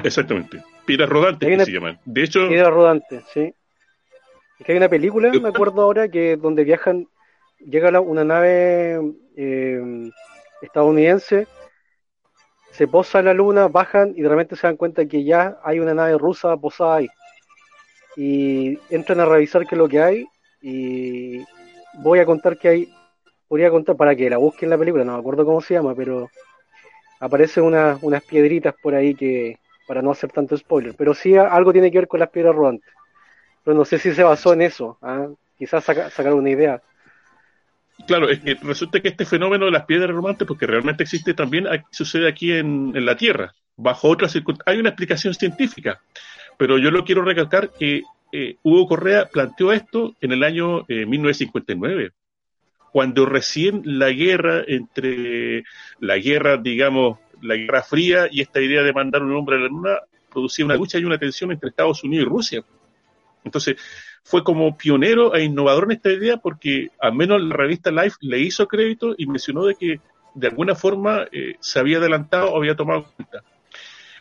Exactamente, piedras rodantes que se llaman. De hecho, piedras rodantes, sí. Es que hay una película, me acuerdo ahora, que donde viajan, llega una nave eh, estadounidense, se posa en la luna, bajan y de repente se dan cuenta que ya hay una nave rusa posada ahí. Y entran a revisar qué es lo que hay y voy a contar que hay, podría contar para que la busquen la película, no me acuerdo cómo se llama, pero aparecen unas piedritas por ahí que, para no hacer tanto spoiler, pero sí algo tiene que ver con las piedras rodantes. Pero no sé si se basó en eso, ¿ah? quizás sacar una idea. Claro, es que resulta que este fenómeno de las piedras rodantes, porque realmente existe también, sucede aquí en, la Tierra, bajo otras circunstancias. Hay una explicación científica, pero yo lo quiero recalcar que eh, Hugo Correa planteó esto en el año 1959, eh, cuando recién la guerra entre la guerra, digamos, la guerra fría y esta idea de mandar un hombre a la luna producía una lucha y una tensión entre Estados Unidos y Rusia. Entonces, fue como pionero e innovador en esta idea porque al menos la revista Life le hizo crédito y mencionó de que de alguna forma eh, se había adelantado o había tomado cuenta.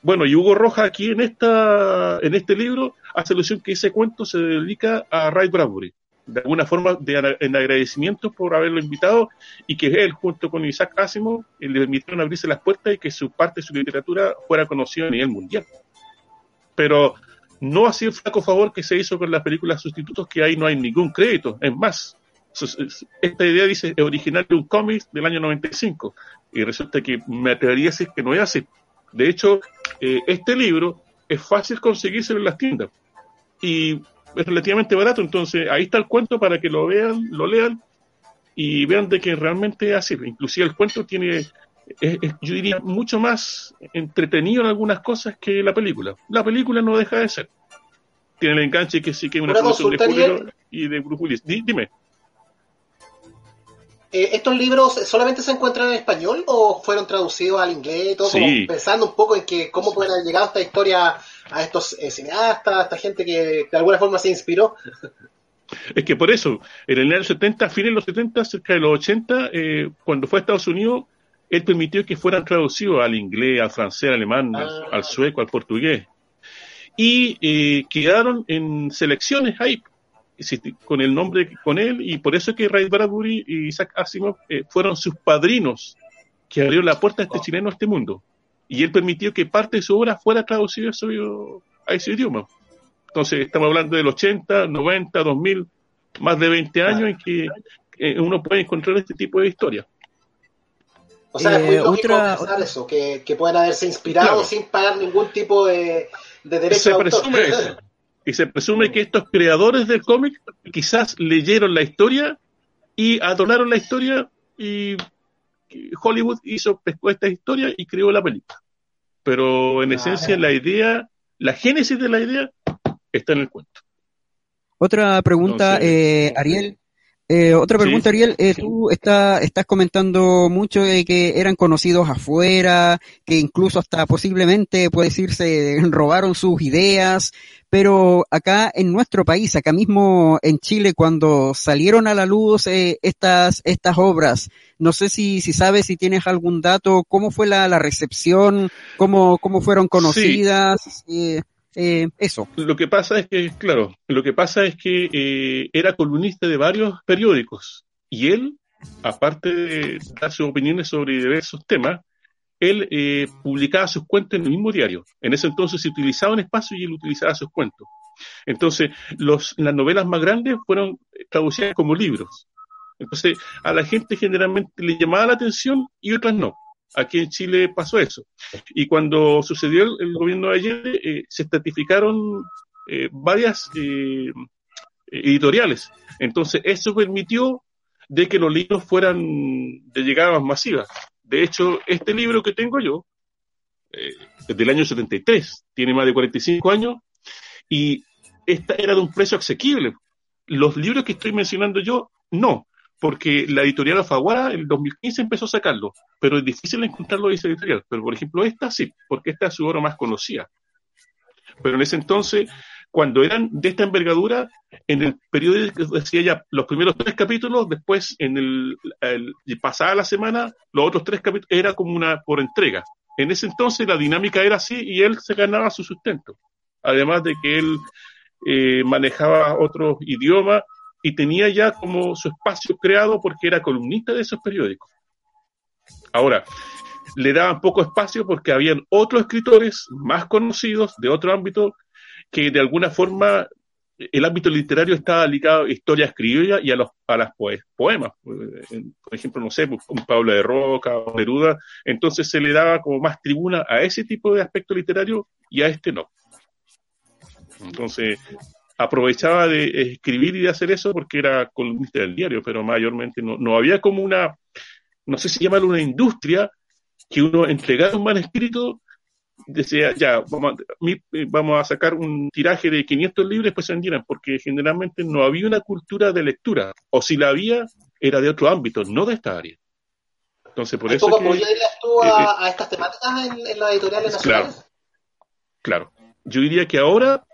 Bueno, y Hugo Roja aquí en esta en este libro hace alusión que ese cuento se dedica a Ray Bradbury, de alguna forma de, en agradecimiento por haberlo invitado y que él junto con Isaac Asimov eh, le permitieron abrirse las puertas y que su parte de su literatura fuera conocida a nivel mundial. Pero no así el flaco favor que se hizo con las películas sustitutos, que ahí no hay ningún crédito. Es más, esta idea dice es original de un cómic del año 95 y resulta que me atrevería a decir que no es así. De hecho, eh, este libro es fácil conseguirse en las tiendas y es relativamente barato, entonces ahí está el cuento para que lo vean, lo lean y vean de que realmente es así. Inclusive el cuento tiene, yo diría, mucho más entretenido en algunas cosas que la película. La película no deja de ser. Tiene el enganche que sí que es una producción de Julio y de Bruce Willis. Dime. Eh, ¿Estos libros solamente se encuentran en español o fueron traducidos al inglés y todo? pensando un poco en que cómo pueden haber llegado esta historia a estos eh, cineastas, a esta gente que de alguna forma se inspiró. Es que por eso, en el año 70, a fines de los 70, cerca de los 80, eh, cuando fue a Estados Unidos, él permitió que fueran traducidos al inglés, al francés, al alemán, al ah. sueco, al portugués. Y quedaron en selecciones ahí con el nombre con él y por eso es que Ray Bradbury y Isaac Asimov eh, fueron sus padrinos que abrieron la puerta a este chileno a este mundo. Y él permitió que parte de su obra fuera traducida a ese idioma. Entonces estamos hablando del 80, 90, 2000 más de 20 años en que eh, uno puede encontrar este tipo de historias o sea, es muy eh, otra... eso, que, que puedan haberse inspirado sin pagar ningún tipo de, de derecho Se presume eso y se presume que estos creadores del cómic quizás leyeron la historia y adoraron la historia y Hollywood hizo pescó esta historia y creó la película. Pero en ah, esencia la idea, la génesis de la idea está en el cuento. Otra pregunta, eh, Ariel. Eh, otra pregunta, Ariel. Eh, tú está, estás comentando mucho de que eran conocidos afuera, que incluso hasta posiblemente, puede decirse, robaron sus ideas, pero acá en nuestro país, acá mismo en Chile, cuando salieron a la luz eh, estas, estas obras, no sé si, si sabes, si tienes algún dato, cómo fue la, la recepción, cómo, cómo fueron conocidas. Eh, eh. Lo que pasa es que, claro, lo que pasa es que eh, era columnista de varios periódicos y él, aparte de dar sus opiniones sobre diversos temas, él eh, publicaba sus cuentos en el mismo diario. En ese entonces se utilizaba un espacio y él utilizaba sus cuentos. Entonces, los, las novelas más grandes fueron traducidas como libros. Entonces, a la gente generalmente le llamaba la atención y otras no. Aquí en Chile pasó eso. Y cuando sucedió el, gobierno de Allende, eh, se estratificaron eh, varias eh, editoriales. Entonces, eso permitió de que los libros fueran de llegada más masiva. De hecho, este libro que tengo yo, es del año 73, tiene más de 45 años, y esta era de un precio asequible. Los libros que estoy mencionando yo, no porque la editorial Alfaguara en el 2015 empezó a sacarlo, pero es difícil encontrarlo en esa editorial. Pero, por ejemplo, esta sí, porque esta es su obra más conocida. Pero en ese entonces, cuando eran de esta envergadura, en el periódico decía ya los primeros tres capítulos, después en el, pasada la semana, los otros tres capítulos era como una por entrega. En ese entonces la dinámica era así y él se ganaba su sustento. Además de que él eh, manejaba otros idiomas y tenía ya como su espacio creado porque era columnista de esos periódicos. Ahora, le daban poco espacio porque habían otros escritores más conocidos de otro ámbito que de alguna forma el ámbito literario estaba ligado a historias criollas y a los a las poemas. Por ejemplo, no sé, un Pablo de Roca o Neruda. Entonces se le daba como más tribuna a ese tipo de aspecto literario y a este no. Entonces, aprovechaba de escribir y de hacer eso porque era columnista del diario, pero mayormente no, no había como una, no sé si llamarlo una industria, que uno entregara un manuscrito, decía, ya, vamos a, vamos a sacar un tiraje de 500 libros, pues se vendieran, porque generalmente no había una cultura de lectura, o si la había, era de otro ámbito, no de esta área. Entonces, por eso. ¿Cómo dirías tú a, eh, eh, a, estas temáticas en, en las editoriales nacionales? Claro, claro. Yo diría que ahora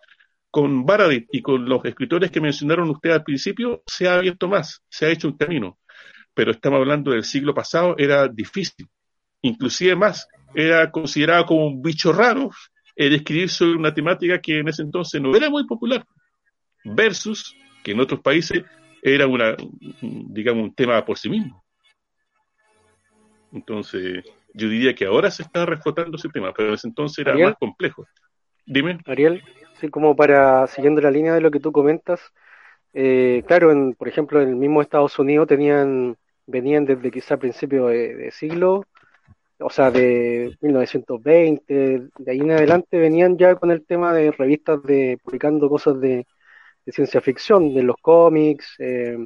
con Baradit y con los escritores que mencionaron ustedes al principio, se ha abierto más, se ha hecho un camino. Pero estamos hablando del siglo pasado, era difícil. Inclusive más, era considerado como un bicho raro el escribir sobre una temática que en ese entonces no era muy popular. Versus que en otros países era una, digamos, un tema por sí mismo. Entonces, yo diría que ahora se está reflotando ese tema, pero en ese entonces era más complejo. Dime. Ariel, Sí, como para, siguiendo la línea de lo que tú comentas, eh, claro, en, por ejemplo, en el mismo Estados Unidos tenían, venían desde quizá principios de, siglo, o sea, de 1920, de ahí en adelante venían ya con el tema de revistas de publicando cosas de, de ciencia ficción, de los cómics, eh,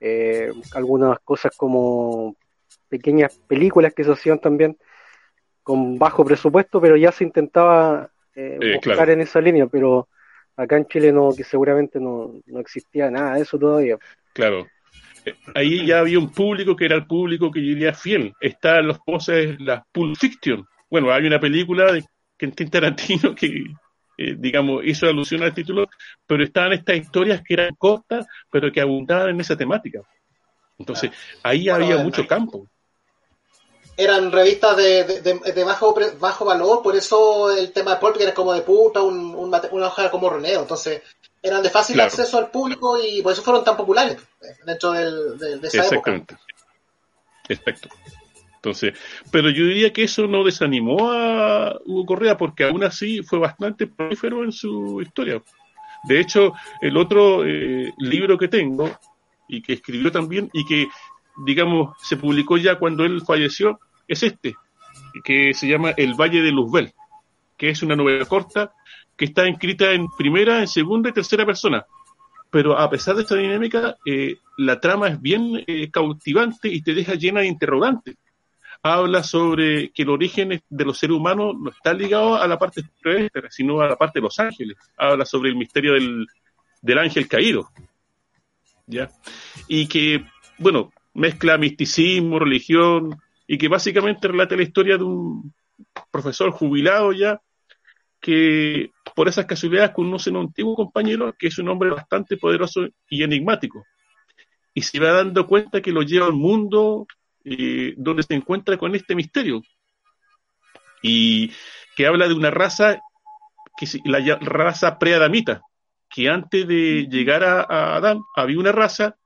eh, algunas cosas como pequeñas películas que se hacían también con bajo presupuesto, pero ya se intentaba eh, buscar en esa línea, pero acá en Chile no, que seguramente no, no existía nada de eso todavía. Claro. Eh, ahí ya había un público que era el público que yo diría fiel. Están los poses, la Pulp Fiction. Bueno, hay una película de Quentin Tarantino que, eh, digamos, hizo alusión al título, pero estaban estas historias que eran cortas, pero que abundaban en esa temática. Entonces, ahí había mucho campo eran revistas de, de, bajo bajo valor, por eso el tema de Pulp era como de puta, un, una hoja como Reneo, entonces eran de fácil acceso al público y por eso fueron tan populares dentro del, de, esa Exactamente. Exacto. Entonces, pero yo diría que eso no desanimó a Hugo Correa porque aún así fue bastante prolífero en su historia. De hecho, el otro eh, libro que tengo y que escribió también y que, digamos, se publicó ya cuando él falleció, es este, que se llama El Valle de Luzbel, que es una novela corta que está escrita en primera, en segunda y tercera persona. Pero a pesar de esta dinámica, eh, la trama es bien eh, cautivante y te deja llena de interrogantes. Habla sobre que el origen de los seres humanos no está ligado a la parte extraterrestre, sino a la parte de los ángeles. Habla sobre el misterio del, del ángel caído. ¿Ya? y que, bueno, mezcla misticismo, religión, y que básicamente relata la historia de un profesor jubilado ya, que por esas casualidades conoce a un antiguo compañero que es un hombre bastante poderoso y enigmático. Y se va dando cuenta que lo lleva al mundo eh, donde se encuentra con este misterio. Y que habla de una raza, que la raza preadamita, que antes de llegar a, Adán había una raza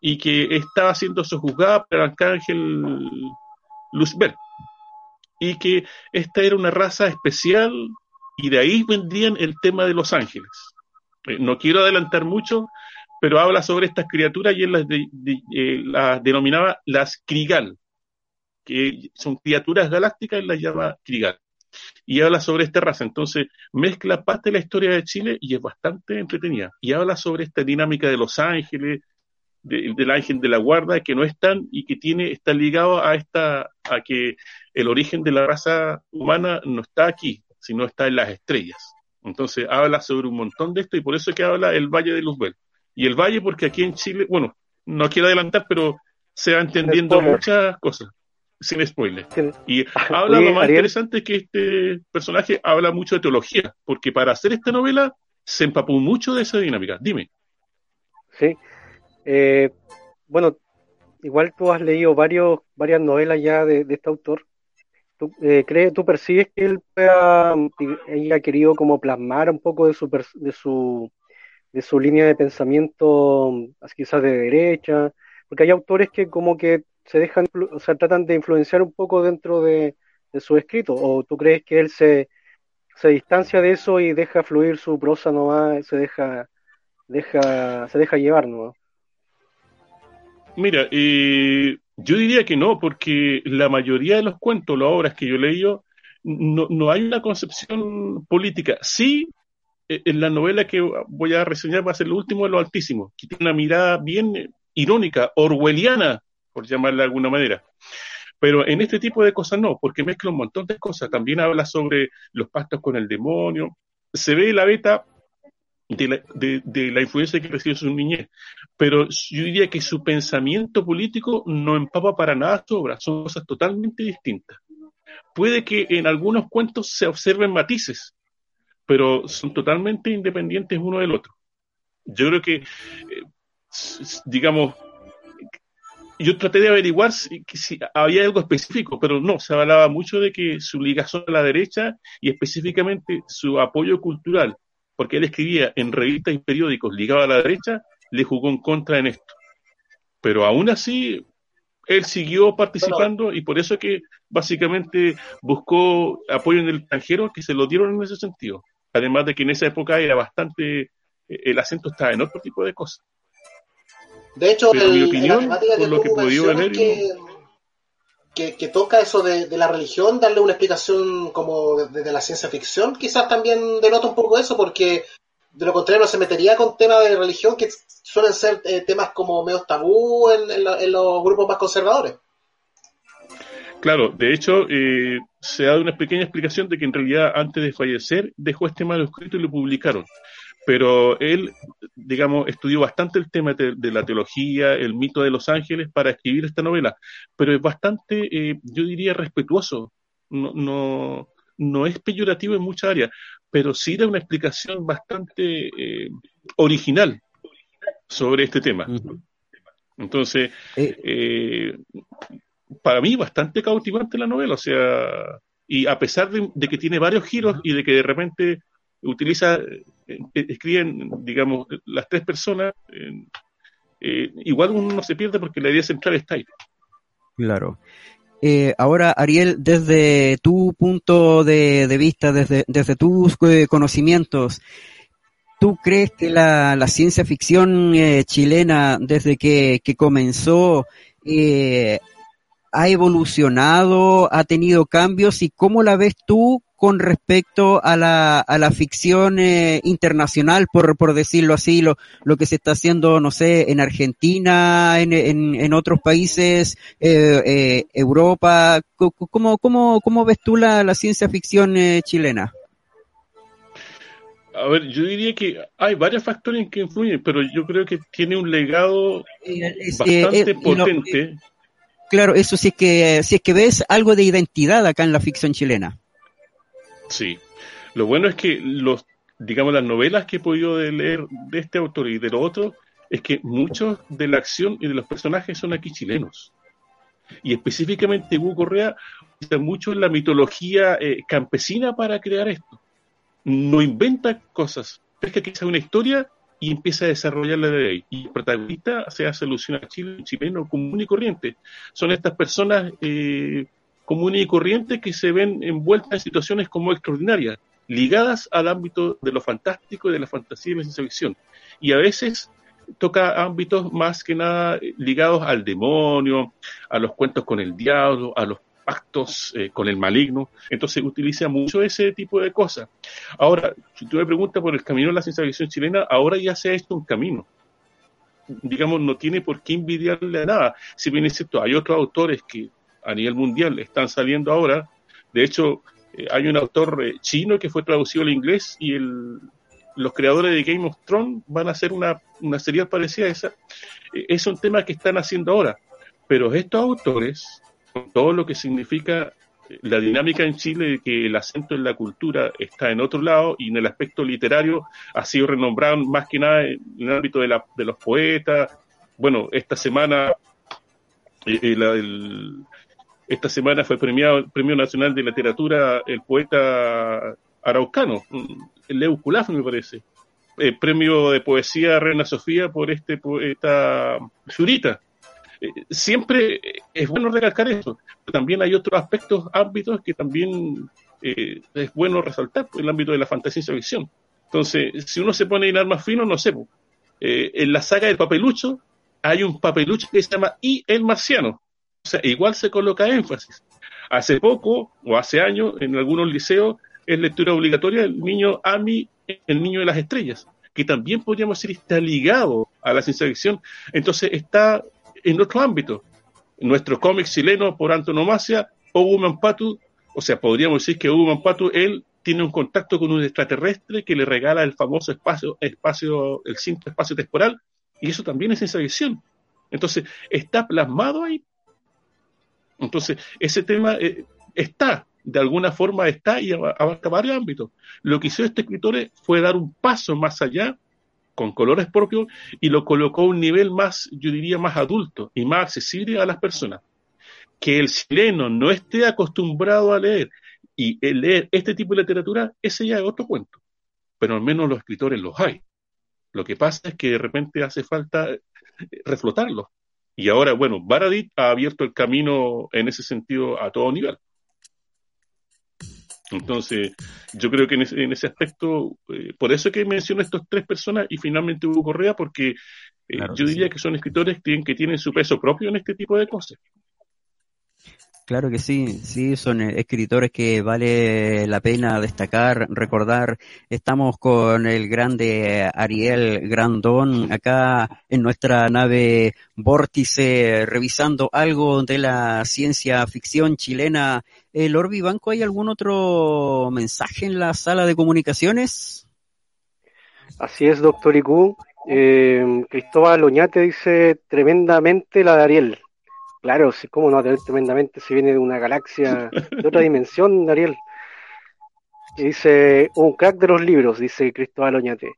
y que estaba siendo sojuzgada por el arcángel Luzbel. Y que esta era una raza especial y de ahí vendrían el tema de los ángeles. Eh, no quiero adelantar mucho, pero habla sobre estas criaturas y él las, eh, las denominaba las Krigal, que son criaturas galácticas y las llama Krigal. Y habla sobre esta raza, entonces mezcla parte de la historia de Chile y es bastante entretenida. Y habla sobre esta dinámica de los ángeles, del ángel de la guarda, que no están y que tiene, está ligado a esta, a que el origen de la raza humana no está aquí, sino está en las estrellas. Entonces habla sobre un montón de esto y por eso es que habla el Valle de Luzbel. Y el Valle porque aquí en Chile, bueno, no quiero adelantar, pero se va entendiendo muchas cosas, sin spoiler. Y habla lo más interesante que este personaje habla mucho de teología, porque para hacer esta novela se empapó mucho de esa dinámica. Dime. Sí. Eh, bueno, igual tú has leído varios, varias novelas ya de este autor. ¿Tú, eh, crees, ¿Tú percibes que él haya querido como plasmar un poco de su, de su, de su línea de pensamiento, quizás de derecha? Porque hay autores que como que se dejan, o sea, tratan de influenciar un poco dentro de, su escrito. ¿O tú crees que él se, se distancia de eso y deja fluir su prosa nomás, se deja, deja, se deja llevar nomás? Mira, eh, yo diría que no, porque la mayoría de los cuentos, las obras que yo he leído, no, no hay una concepción política. Sí, e, en la novela que voy a reseñar va a ser el último de los altísimos, que tiene una mirada bien irónica, orwelliana, por llamarla de alguna manera. Pero en este tipo de cosas no, porque mezcla un montón de cosas. También habla sobre los pactos con el demonio. Se ve la beta de la, de, la influencia que recibió su niñez. Pero yo diría que su pensamiento político no empapa para nada su obra, son cosas totalmente distintas. Puede que en algunos cuentos se observen matices, pero son totalmente independientes uno del otro. Yo creo que, eh, digamos, yo traté de averiguar si, si, había algo específico, pero no, se hablaba mucho de que su ligación a la derecha y específicamente su apoyo cultural porque él escribía en revistas y periódicos ligados a la derecha, le jugó en contra en esto. Pero aún así, él siguió participando y por eso es que básicamente buscó apoyo en el extranjero que se lo dieron en ese sentido. Además de que en esa época era bastante, el acento estaba en otro tipo de cosas. De hecho, el, mi opinión, por lo que podido leer, que, toca eso de, la religión, darle una explicación como desde la ciencia ficción, quizás también denota un poco eso, porque de lo contrario se metería con temas de religión que suelen ser eh, temas como medio tabú en, los grupos más conservadores. Claro, de hecho, eh, se dado una pequeña explicación de que en realidad antes de fallecer dejó este manuscrito y lo publicaron pero él, digamos, estudió bastante el tema de, la teología, el mito de los ángeles para escribir esta novela, pero es bastante, eh, yo diría, respetuoso, no, no, no, es peyorativo en muchas áreas, pero sí da una explicación bastante eh, original sobre este tema. Entonces, eh. para mí bastante cautivante la novela, o sea, y a pesar de que tiene varios giros y de que de repente utiliza, eh, escriben, digamos, las tres personas, eh, igual uno no se pierde porque la idea central está ahí. Claro. Eh, ahora, Ariel, desde tu punto de, vista, desde, desde tus conocimientos, ¿tú crees que la, la ciencia ficción chilena, desde que, que comenzó, ha evolucionado, ha tenido cambios y cómo la ves tú con respecto a la, a la ficción eh, internacional, por, por decirlo así, lo, lo que se está haciendo, no sé, en Argentina, en, en, en otros países, eh, eh, Europa. ¿Cómo, cómo, cómo ves tú la, la ciencia ficción chilena? A ver, yo diría que hay varios factores que influyen, pero yo creo que tiene un legado Eh, bastante eh, eh, potente. Claro, eso si es que si es que ves algo de identidad acá en la ficción chilena. Sí. Lo bueno es que los, digamos, las novelas que he podido leer de este autor y de lo otro, es que muchos de la acción y de los personajes son aquí chilenos. Y específicamente Hugo Correa usa mucho la mitología eh, campesina para crear esto. No inventa cosas, pesca quizá una historia y empieza a desarrollarla de ahí. Y el protagonista se hace alusión a Chile, un chileno común y corriente. Son estas personas eh, comunes y corrientes que se ven envueltas en situaciones como extraordinarias, ligadas al ámbito de lo fantástico y de la fantasía y la ciencia ficción. Y a veces toca ámbitos más que nada eh, ligados al demonio, a los cuentos con el diablo, a los pactos eh, con el maligno. Entonces utiliza mucho ese tipo de cosas. Ahora, si tú me preguntas por el camino de la ciencia ficción chilena, ahora ya se ha hecho un camino. Digamos, no tiene por qué envidiarle a nada. Si bien es cierto, hay otros autores que a nivel mundial están saliendo ahora. De hecho, eh, hay un autor eh, chino que fue traducido al inglés y el, los creadores de Game of Thrones van a hacer una, una serie parecida a esa. Eh, es un tema que están haciendo ahora. Pero estos autores, con todo lo que significa la dinámica en Chile de que el acento en la cultura está en otro lado y en el aspecto literario ha sido renombrado más que nada en el ámbito de, la, de los poetas. Bueno, esta semana la- el- esta semana fue premiado el Premio Nacional de Literatura el poeta araucano, mm, Leo Culaf, me parece. El premio de poesía Reina Sofía por este poeta Zurita. Eh, Siempre es bueno recalcar eso, pero también hay otros aspectos, ámbitos que también eh, es bueno resaltar, el ámbito de la fantasía y ciencia ficción. Entonces, si uno se pone en más fino, no sé, po, eh, en la saga del papelucho hay un papelucho que se llama Y el Marciano. O sea, igual se coloca énfasis. Hace poco, o hace años, en algunos liceos, es lectura obligatoria el niño Ami, el niño de las estrellas, que también podríamos decir está ligado a la ciencia ficción. Entonces está en otro ámbito. Nuestro cómic chileno por antonomasia, Hugo Mampatu, o sea, podríamos decir que Hugo Mampatu, él tiene un contacto con un extraterrestre que le regala el famoso espacio, espacio el cinto espacio temporal, y eso también es ciencia ficción. Entonces, está plasmado ahí. Entonces, ese tema eh, está, de alguna forma está y aba- abarca varios ámbitos. Lo que hizo este escritor es- fue dar un paso más allá, con colores propios, y lo colocó a un nivel más, yo diría, más adulto y más accesible a las personas. Que el chileno no esté acostumbrado a leer y el leer este tipo de literatura, ese ya es otro cuento. Pero al menos los escritores los hay. Lo que pasa es que de repente hace falta eh, reflotarlos. Y ahora, bueno, Baradit ha abierto el camino en ese sentido a todo nivel. Entonces, yo creo que en ese, en ese aspecto, eh, por eso es que menciono estas tres personas y finalmente Hugo Correa, porque eh, Claro yo diría sí. que son escritores que tienen, que tienen su peso propio en este tipo de cosas. Claro que sí, sí, son eh, escritores que vale la pena destacar, recordar. Estamos con el grande Ariel Grandón acá en nuestra nave Vórtice, revisando algo de la ciencia ficción chilena. El Orbi Banco, ¿hay algún otro mensaje en la sala de comunicaciones? Así es, doctor Iku. Eh, Cristóbal Oñate dice tremendamente la de Ariel. Claro, sí, cómo no tremendamente si viene de una galaxia de otra dimensión, Ariel. Y dice, un crack de los libros, dice Cristóbal Oñate.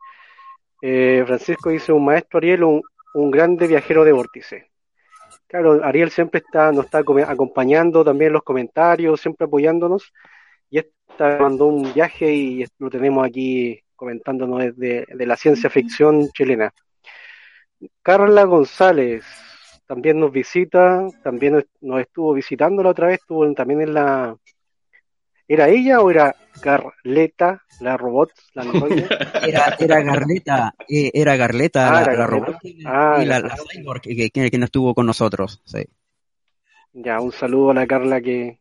Eh, Francisco dice, un maestro Ariel, un, un grande viajero de vórtice. Claro, Ariel siempre está, nos está acompañando también en los comentarios, siempre apoyándonos. Y esta mandó un viaje y lo tenemos aquí comentándonos desde de la ciencia ficción chilena. Carla González también nos visita, también nos- estuvo visitando la otra vez, estuvo también en la... ¿Era ella o era Carleta, la robot, la androide? Era, era Garleta, eh, era Garleta, Ah, la, era la Garleta. robot, Ah, y la, la cyborg que, que, que no estuvo con nosotros. Sí. Ya, un saludo a la Carla que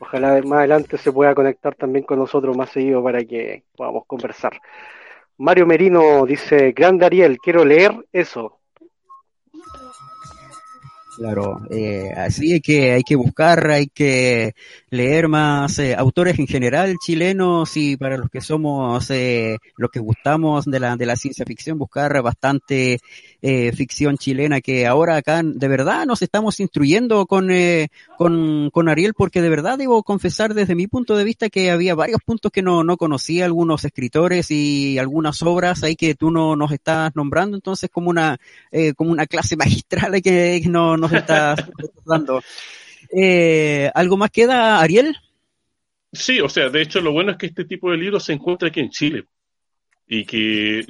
ojalá más adelante se pueda conectar también con nosotros más seguido para que podamos conversar. Mario Merino dice, grande Ariel, quiero leer eso. Claro, eh, así que, hay que buscar, hay que leer más eh, autores en general chilenos y para los que somos, eh, los que gustamos de la, de la ciencia ficción, buscar bastante eh, ficción chilena que ahora acá de verdad nos estamos instruyendo con, eh, con, Ariel porque de verdad debo confesar desde mi punto de vista que había varios puntos que no, no conocía, algunos escritores y algunas obras ahí que tú no nos estás nombrando, entonces como una, eh, como una clase magistral que, que no, nos estás dando. Eh, ¿Algo más queda, Ariel? Sí, o sea, de hecho lo bueno es que este tipo de libros se encuentra aquí en Chile y que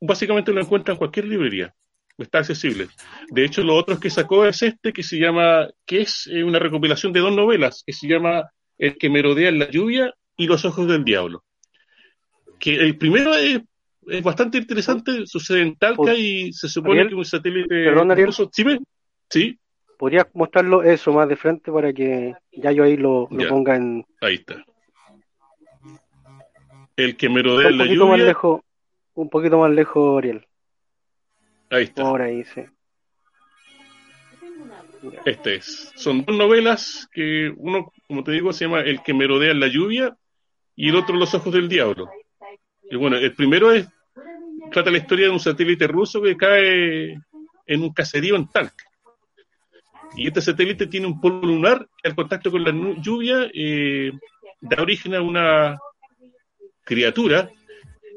básicamente lo encuentra en cualquier librería está accesible. De hecho, lo otro que sacó es este que se llama, que es eh, una recopilación de dos novelas, que se llama El que merodea en la lluvia y Los ojos del diablo. Que el primero es, es bastante interesante, sucede en Talca y se supone Ariel, que un satélite perdón, Ariel. ¿Sí, ve? sí, ¿Podrías mostrarlo eso más de frente para que ya yo ahí lo, lo Ya. ponga en ahí está. El que merodea en la poquito más lluvia, lejos, un poquito más lejos, Ariel. Ahí está. Por ahí, sí. Este es. Son dos novelas que uno, como te digo, se llama El que merodea en la lluvia y el otro Los ojos del diablo. Y bueno, el primero es trata la historia de un satélite ruso que cae en un caserío en Talca. Y este satélite tiene un polvo lunar que al contacto con la lluvia eh, da origen a una criatura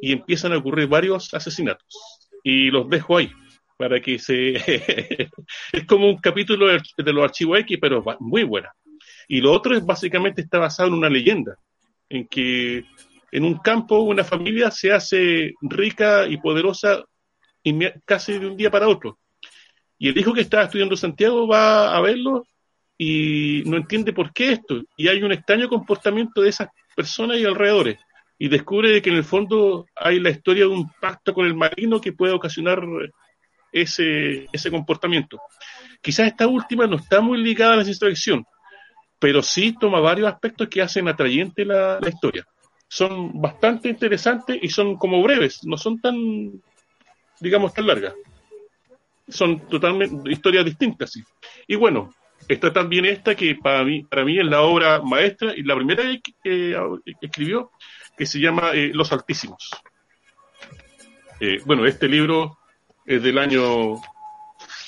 y empiezan a ocurrir varios asesinatos. Y los dejo ahí para que se... es como un capítulo de, los archivos X, pero muy buena. Y lo otro es básicamente está basado en una leyenda, en que en un campo una familia se hace rica y poderosa casi de un día para otro. Y el hijo que está estudiando Santiago va a verlo y no entiende por qué esto. Y hay un extraño comportamiento de esas personas y alrededores. Y descubre que en el fondo hay la historia de un pacto con el marino que puede ocasionar ese, ese comportamiento. Quizás esta última no está muy ligada a la ciencia pero sí toma varios aspectos que hacen atrayente la, historia. Son bastante interesantes y son como breves, no son tan, digamos, tan largas. Son totalmente historias distintas, sí. Y bueno, está también esta que para mí, para mí es la obra maestra y la primera que, que escribió, que se llama eh, Los Altísimos. Eh, bueno, este libro es del año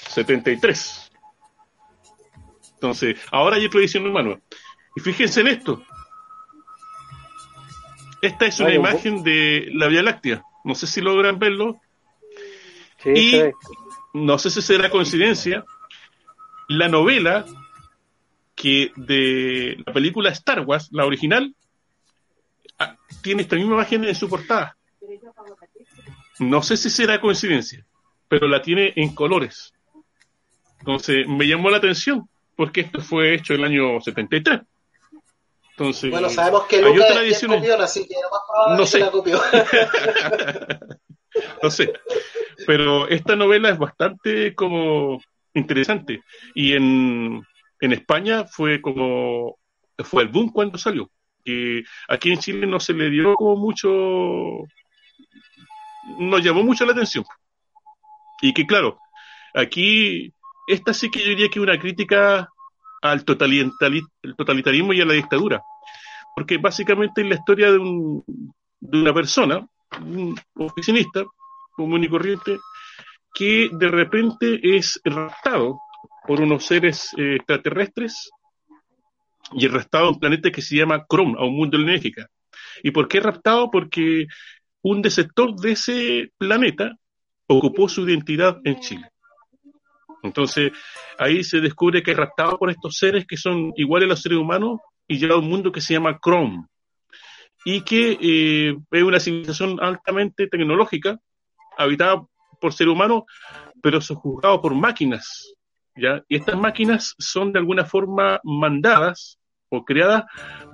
73. Entonces, ahora hay otra edición, hermano. Y fíjense en esto. Esta es una imagen de la Vía Láctea. No sé si logran verlo. Sí, Y-. No sé si será coincidencia. La novela que de la película Star Wars, la original, tiene esta misma imagen en su portada. No sé si será coincidencia, pero la tiene en colores. Entonces me llamó la atención, porque esto fue hecho en el año 73. Entonces, Bueno, sabemos que hay Lucas otra edición- copión, así que lo más probable No sé. que la copió. no sé. Pero esta novela es bastante como interesante. Y en, en España fue como fue el boom cuando salió. Que aquí en Chile no se le dio como mucho nos llamó mucho la atención. Y que claro, aquí esta sí que yo diría que es una crítica al totalitarismo y a la dictadura. Porque básicamente es la historia de, un, de una persona, un oficinista común y corriente, que de repente es raptado por unos seres eh, extraterrestres y es raptado a un planeta que se llama Chrome, a un mundo alienígena. ¿Y por qué raptado? Porque un deceptor de ese planeta ocupó su identidad en Chile. Entonces, ahí se descubre que es raptado por estos seres que son iguales a los seres humanos y llega a un mundo que se llama Chrome. Y que eh, es una civilización altamente tecnológica, habitada por seres humanos, pero sojuzgado por máquinas. ¿ya? Y estas máquinas son de alguna forma mandadas o creadas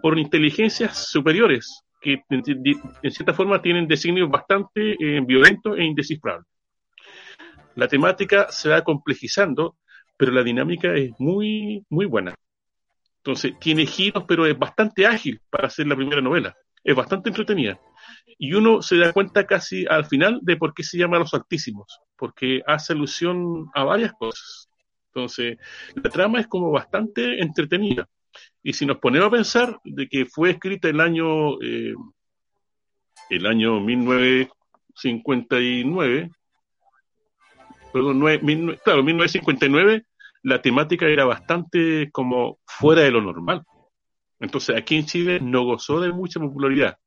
por inteligencias superiores, que en, cierta forma tienen designios bastante eh, violentos e indescifrables. La temática se va complejizando, pero la dinámica es muy, muy buena. Entonces, tiene giros, pero es bastante ágil para hacer la primera novela. Es bastante entretenida. Y uno se da cuenta casi al final de por qué se llama Los Altísimos, porque hace alusión a varias cosas. Entonces, la trama es como bastante entretenida. Y si nos ponemos a pensar de que fue escrita el año, eh, el año 1959, perdón, claro, 1959, la temática era bastante como fuera de lo normal. Entonces, aquí en Chile no gozó de mucha popularidad.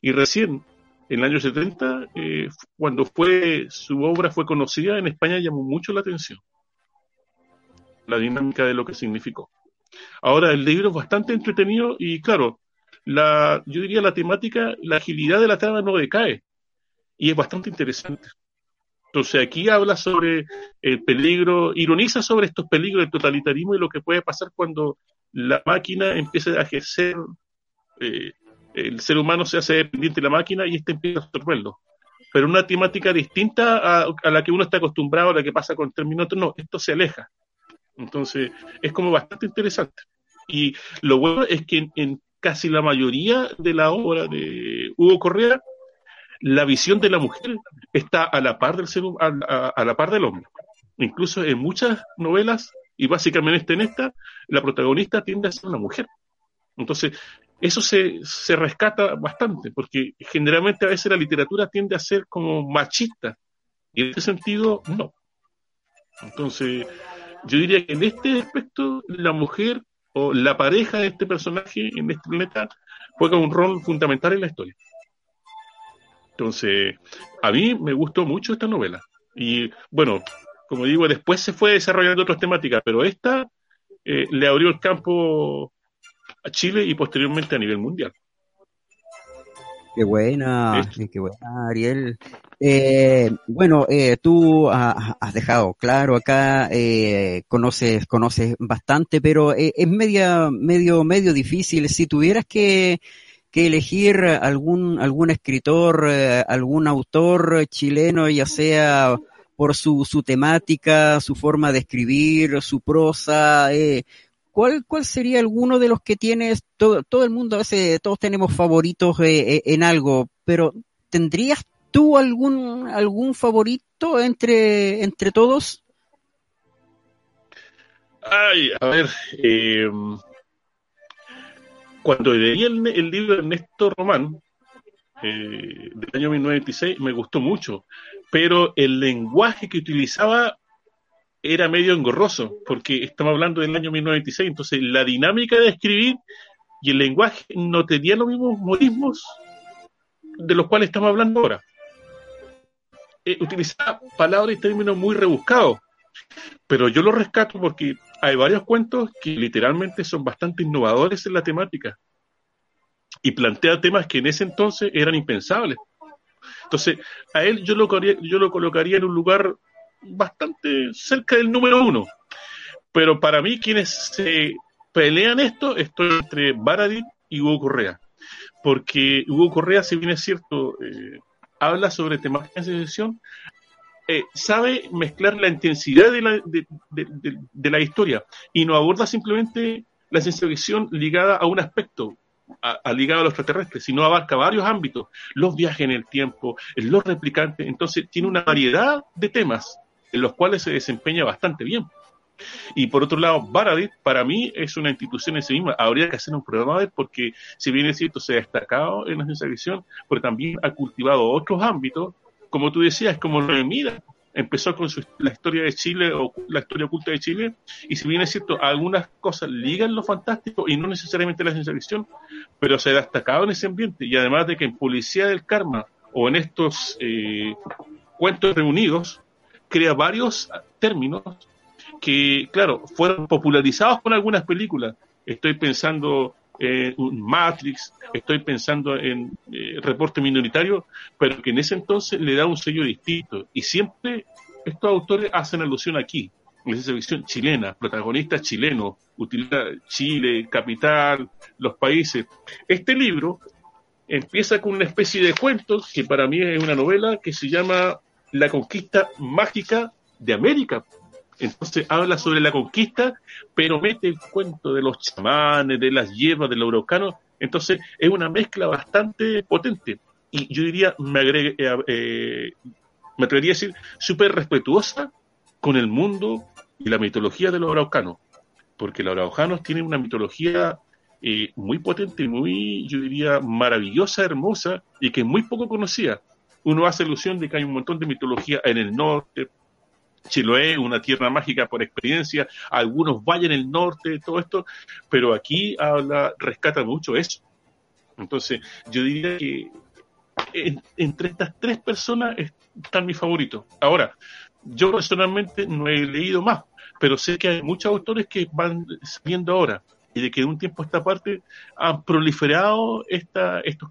Y recién, en el año 70, eh, cuando fue su obra fue conocida en España, llamó mucho la atención la dinámica de lo que significó. Ahora, el libro es bastante entretenido y, claro, la, yo diría la temática, la agilidad de la trama no decae y es bastante interesante. Entonces, aquí habla sobre el peligro, ironiza sobre estos peligros del totalitarismo y lo que puede pasar cuando la máquina empieza a ejercer eh, el ser humano se hace dependiente de la máquina y este empieza a absorberlo. Pero una temática distinta a, la que uno está acostumbrado, a la que pasa con Terminator, no, esto se aleja. Entonces, es como bastante interesante. Y lo bueno es que en, casi la mayoría de la obra de Hugo Correa, la visión de la mujer está a la par del ser, a, a la par del hombre. Incluso en muchas novelas, y básicamente en esta, la protagonista tiende a ser una mujer. Entonces, eso se, se rescata bastante, porque generalmente a veces la literatura tiende a ser como machista, y en este sentido, no. Entonces, yo diría que en este aspecto, la mujer o la pareja de este personaje en este planeta juega un rol fundamental en la historia. Entonces, a mí me gustó mucho esta novela. Y bueno, como digo, después se fue desarrollando otras temáticas, pero esta eh, le abrió el campo a Chile y posteriormente a nivel mundial. Qué buena, qué buena, Ariel. Eh, bueno, eh, tú has dejado claro acá, eh, conoces, conoces bastante, pero es media, medio, medio difícil. Si tuvieras que, que elegir algún, algún escritor, algún autor chileno, ya sea por su, su temática, su forma de escribir, su prosa, eh, ¿cuál, ¿cuál sería alguno de los que tienes? Todo, todo el mundo, a veces todos tenemos favoritos eh, eh, en algo, pero ¿tendrías tú algún, algún favorito entre, entre todos? Ay, a ver, eh, cuando leí el, libro de Ernesto Román, del año 1996, me gustó mucho, pero el lenguaje que utilizaba era medio engorroso, porque estamos hablando del año 1996, entonces la dinámica de escribir y el lenguaje no tenían los mismos modismos de los cuales estamos hablando ahora. Eh, utilizaba palabras y términos muy rebuscados, pero yo lo rescato porque hay varios cuentos que literalmente son bastante innovadores en la temática y plantea temas que en ese entonces eran impensables. Entonces, a él yo lo, yo lo colocaría en un lugar bastante cerca del número uno. Pero para mí, quienes se pelean esto, estoy entre Baradit y Hugo Correa. Porque Hugo Correa, si bien es cierto, eh, habla sobre temas de sesión, eh, sabe mezclar la intensidad de la, de, la historia y no aborda simplemente la ficción ligada a un aspecto, a, ligado a los extraterrestres, sino abarca varios ámbitos, los viajes en el tiempo, los replicantes, entonces tiene una variedad de temas en los cuales se desempeña bastante bien. Y por otro lado, Baradit para mí es una institución en sí misma. Habría que hacer un programa de porque, si bien es cierto, se ha destacado en la ciencia ficción, pero también ha cultivado otros ámbitos, como tú decías, como Mira, empezó con la historia de Chile o la historia oculta de Chile, y si bien es cierto, algunas cosas ligan lo fantástico y no necesariamente la ciencia ficción, pero se ha destacado en ese ambiente, y además de que en Policía del Karma o en estos eh, cuentos reunidos, crea varios términos que, claro, fueron popularizados con algunas películas. Estoy pensando en Matrix, estoy pensando en eh, Reporte Minoritario, pero que en ese entonces le da un sello distinto. Y siempre estos autores hacen alusión aquí, en esa visión chilena, protagonistas chilenos, utiliza Chile, capital, los países. Este libro empieza con una especie de cuento que para mí es una novela que se llama la conquista mágica de América. Entonces habla sobre la conquista, pero mete el cuento de los chamanes, de las hierbas, del eurocano. Entonces es una mezcla bastante potente. Y yo diría, me, agregue, eh, eh, me atrevería a decir, súper respetuosa con el mundo y la mitología de los araucanos, porque los araucanos tienen una mitología eh, muy potente, muy, yo diría, maravillosa, hermosa y que es muy poco conocida. Uno hace alusión de que hay un montón de mitología en el norte, Chiloé, una tierra mágica por experiencia, algunos vayan el norte, todo esto, pero aquí habla, rescata mucho eso. Entonces, yo diría que entre estas tres personas están mis favoritos. Ahora, yo personalmente no he leído más, pero sé que hay muchos autores que van saliendo ahora y de que de un tiempo a esta parte han proliferado esta, estos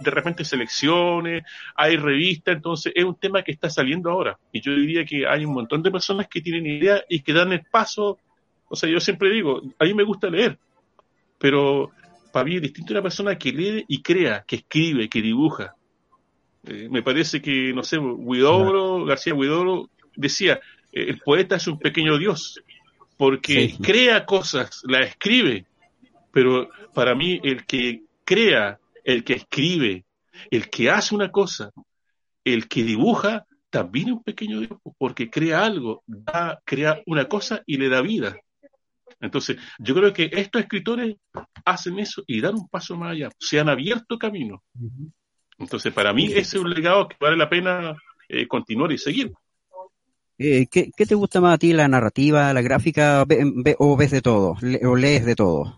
de repente selecciones, hay revistas, entonces es un tema que está saliendo ahora. Y yo diría que hay un montón de personas que tienen idea y que dan el paso. O sea, yo siempre digo, a mí me gusta leer, pero para mí es distinto una persona que lee y crea, que escribe, que dibuja. Eh, me parece que, no sé, Huidobro, García Huidobro decía, eh, el poeta es un pequeño dios, porque crea cosas, la escribe, pero para mí el que crea, el que escribe, el que hace una cosa, el que dibuja, también es un pequeño dios, porque crea algo, da, crea una cosa y le da vida. Entonces, yo creo que estos escritores hacen eso y dan un paso más allá, se han abierto camino. Entonces, para mí ese es un legado que vale la pena eh, continuar y seguir. Eh, ¿qué, te gusta más a ti, la narrativa, la gráfica, o ves de todo, o lees de todo?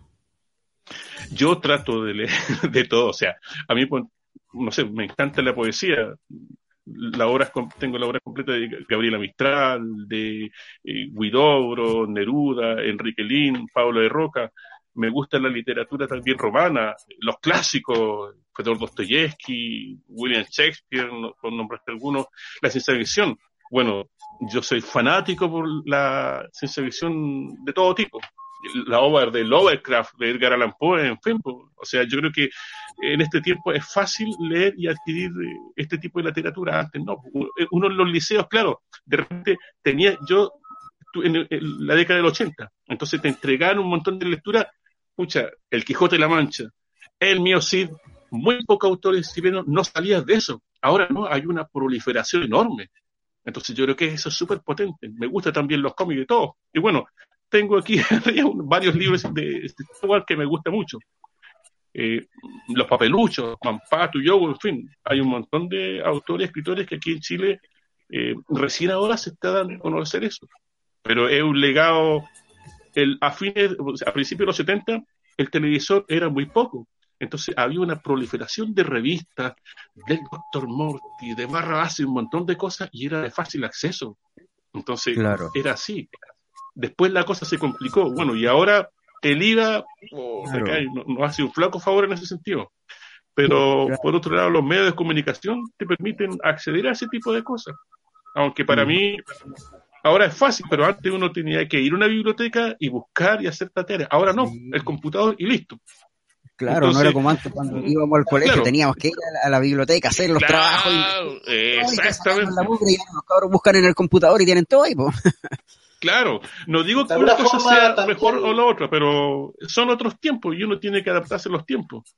Yo trato de leer de todo, o sea, a mí, pues, no sé, me encanta la poesía, la obra, tengo la obra completa de Gabriela Mistral, de eh, Guidobro, Neruda, Enrique Lin, Pablo de Roca. Me gusta la literatura también romana, los clásicos, Fedor Dostoyevsky, William Shakespeare, por nombrarte algunos, la ciencia ficción. Bueno, yo soy fanático por la ciencia ficción de todo tipo la obra de Lovecraft, de Edgar Allan Poe, en fin. O sea, yo creo que en este tiempo es fácil leer y adquirir eh, este tipo de literatura. Antes no. Uno en los liceos, claro, de repente tenía, yo en, la década del 80, entonces te entregaron un montón de lectura, pucha, El Quijote de la Mancha, El Mío Cid, muy pocos autores chilenos no salías de eso. Ahora no, hay una proliferación enorme. Entonces yo creo que eso es súper potente. Me gusta también los cómics de todo. Y bueno, tengo aquí varios libros de Star Wars que me gusta mucho. Eh, los papeluchos, Mampato, Yogo, en fin, hay un montón de autores, escritores que aquí en Chile eh, recién ahora se está dando a conocer eso. Pero es un legado, el, a fines, a principios de los 70, el televisor era muy poco. Entonces había una proliferación de revistas, del Doctor Morty, de Barra Base, un montón de cosas, y era de fácil acceso. Entonces era así. Después la cosa se complicó. Bueno, y ahora el IVA nos hace un flaco favor en ese sentido. Pero por otro lado, los medios de comunicación te permiten acceder a ese tipo de cosas. Aunque para mí ahora es fácil, pero antes uno tenía que ir a una biblioteca y buscar y hacer tareas. Ahora no, el computador y listo. Claro, no era como antes cuando íbamos al colegio, teníamos que ir a la, biblioteca, hacer los trabajos. Y, exactamente. y los cabros buscan en el computador y tienen todo ahí, pues. Claro, no digo que una cosa sea mejor o la otra, pero son otros tiempos y uno tiene que adaptarse a los tiempos.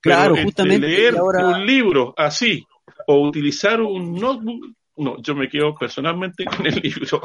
Claro, justamente. Leer un libro así o utilizar un notebook, no, yo me quedo personalmente con el libro.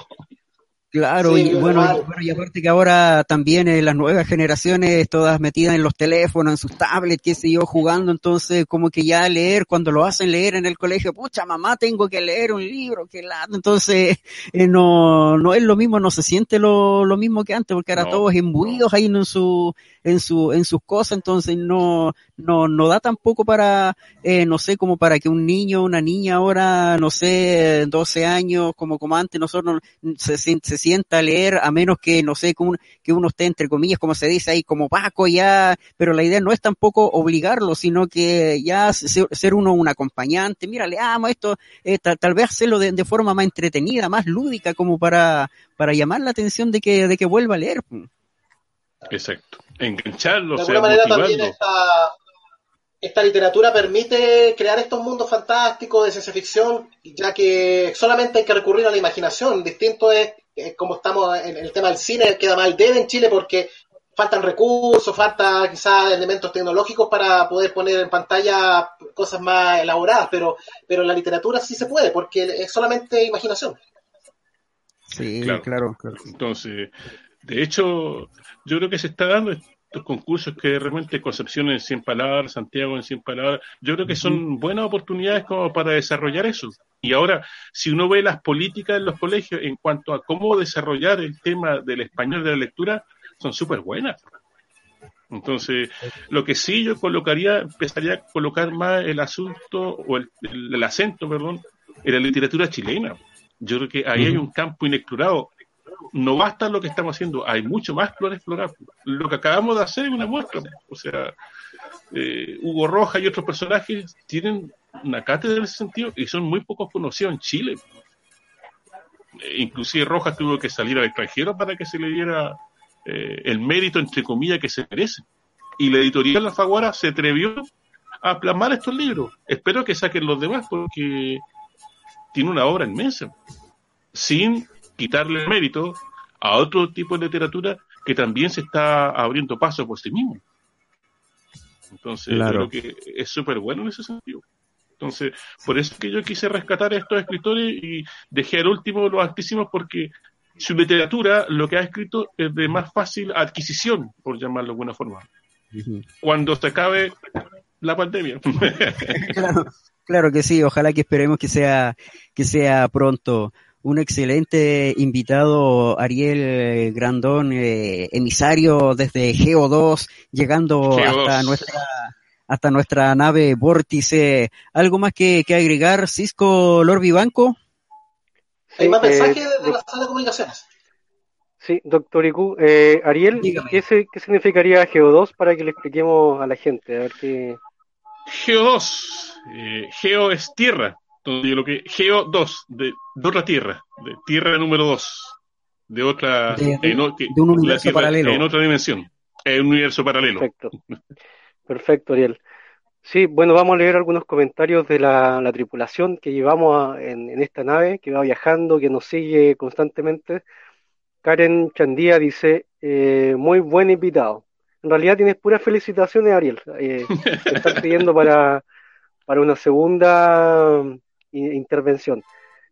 Claro, y bueno, y, aparte que ahora también eh, las nuevas generaciones todas metidas en los teléfonos, en sus tablets, qué sé yo, jugando, entonces como que ya leer, cuando lo hacen leer en el colegio, pucha, mamá, tengo que leer un libro, que lado, entonces eh, no, no es lo mismo, no se siente lo, lo mismo que antes, porque ahora todos imbuidos ahí en su, en su, en sus cosas, entonces no, no, no da tampoco para, eh, no sé, como para que un niño, una niña ahora, no sé, 12 años, como, como antes, nosotros se, se sienta a leer, a menos que, no sé, que uno, que uno esté entre comillas, como se dice ahí, como Paco ya, pero la idea no es tampoco obligarlo, sino que ya ser, uno un acompañante, mira, leamos esto, eh, tal, vez hacerlo de, de, forma más entretenida, más lúdica, como para, para llamar la atención de que, de que vuelva a leer. Exacto. Engancharlo, de alguna manera también esta, esta literatura permite crear estos mundos fantásticos de ciencia ficción, ya que solamente hay que recurrir a la imaginación. Distinto es, como estamos en el tema del cine, queda mal debe en Chile porque faltan recursos, falta quizás elementos tecnológicos para poder poner en pantalla cosas más elaboradas, pero, pero en la literatura sí se puede, porque es solamente imaginación. Sí, claro. claro. Entonces, de hecho, yo creo que se está dando estos concursos que realmente Concepción en 100 palabras, Santiago en 100 palabras, yo creo que son buenas oportunidades como para desarrollar eso. Y ahora, si uno ve las políticas en los colegios en cuanto a cómo desarrollar el tema del español de la lectura, son súper buenas. Entonces, lo que sí yo colocaría, empezaría a colocar más el asunto o el, el, acento, perdón, en la literatura chilena. Yo creo que ahí hay un campo inexplorado. No basta lo que estamos haciendo, hay mucho más por explorar. Lo que acabamos de hacer es una muestra. O sea, eh, Hugo Roja y otros personajes tienen una cátedra en ese sentido y son muy pocos conocidos en Chile. Eh, inclusive Rojas tuvo que salir al extranjero para que se le diera eh, el mérito, entre comillas, que se merece. Y la editorial La Faguara se atrevió a plasmar estos libros. Espero que saquen los demás porque tiene una obra inmensa, sin quitarle mérito a otro tipo de literatura que también se está abriendo paso por sí mismo. Entonces, creo que es súper bueno en ese sentido. Entonces, por eso es que yo quise rescatar a estos escritores y dejé al último los altísimos porque su literatura, lo que ha escrito, es de más fácil adquisición, por llamarlo de alguna forma. Cuando se acabe la pandemia. claro, que sí, ojalá que esperemos que sea, que sea pronto. Un excelente invitado, Ariel Grandón, eh, emisario desde Geo2, llegando hasta nuestra hasta nuestra nave vórtice. ¿Algo más que, que agregar, Cisco Lorbi Banco? Hay más mensajes eh, de la sala de comunicaciones. Sí, doctor Iku. Eh, Ariel, ¿qué, ¿qué, significaría Geo2 para que le expliquemos a la gente? A ver qué... Geo2. Eh, Geo es tierra. Entonces, lo que Geo 2, de, de, otra tierra, de tierra número 2, de otra. De, en, un universo tierra, paralelo. En otra dimensión. En un universo paralelo. Perfecto. Perfecto, Ariel. Sí, bueno, vamos a leer algunos comentarios de la, la tripulación que llevamos a, en, en, esta nave, que va viajando, que nos sigue constantemente. Karen Chandía dice, eh, muy buen invitado. En realidad tienes puras felicitaciones, Ariel. Eh, te están pidiendo para, para una segunda mm, intervención.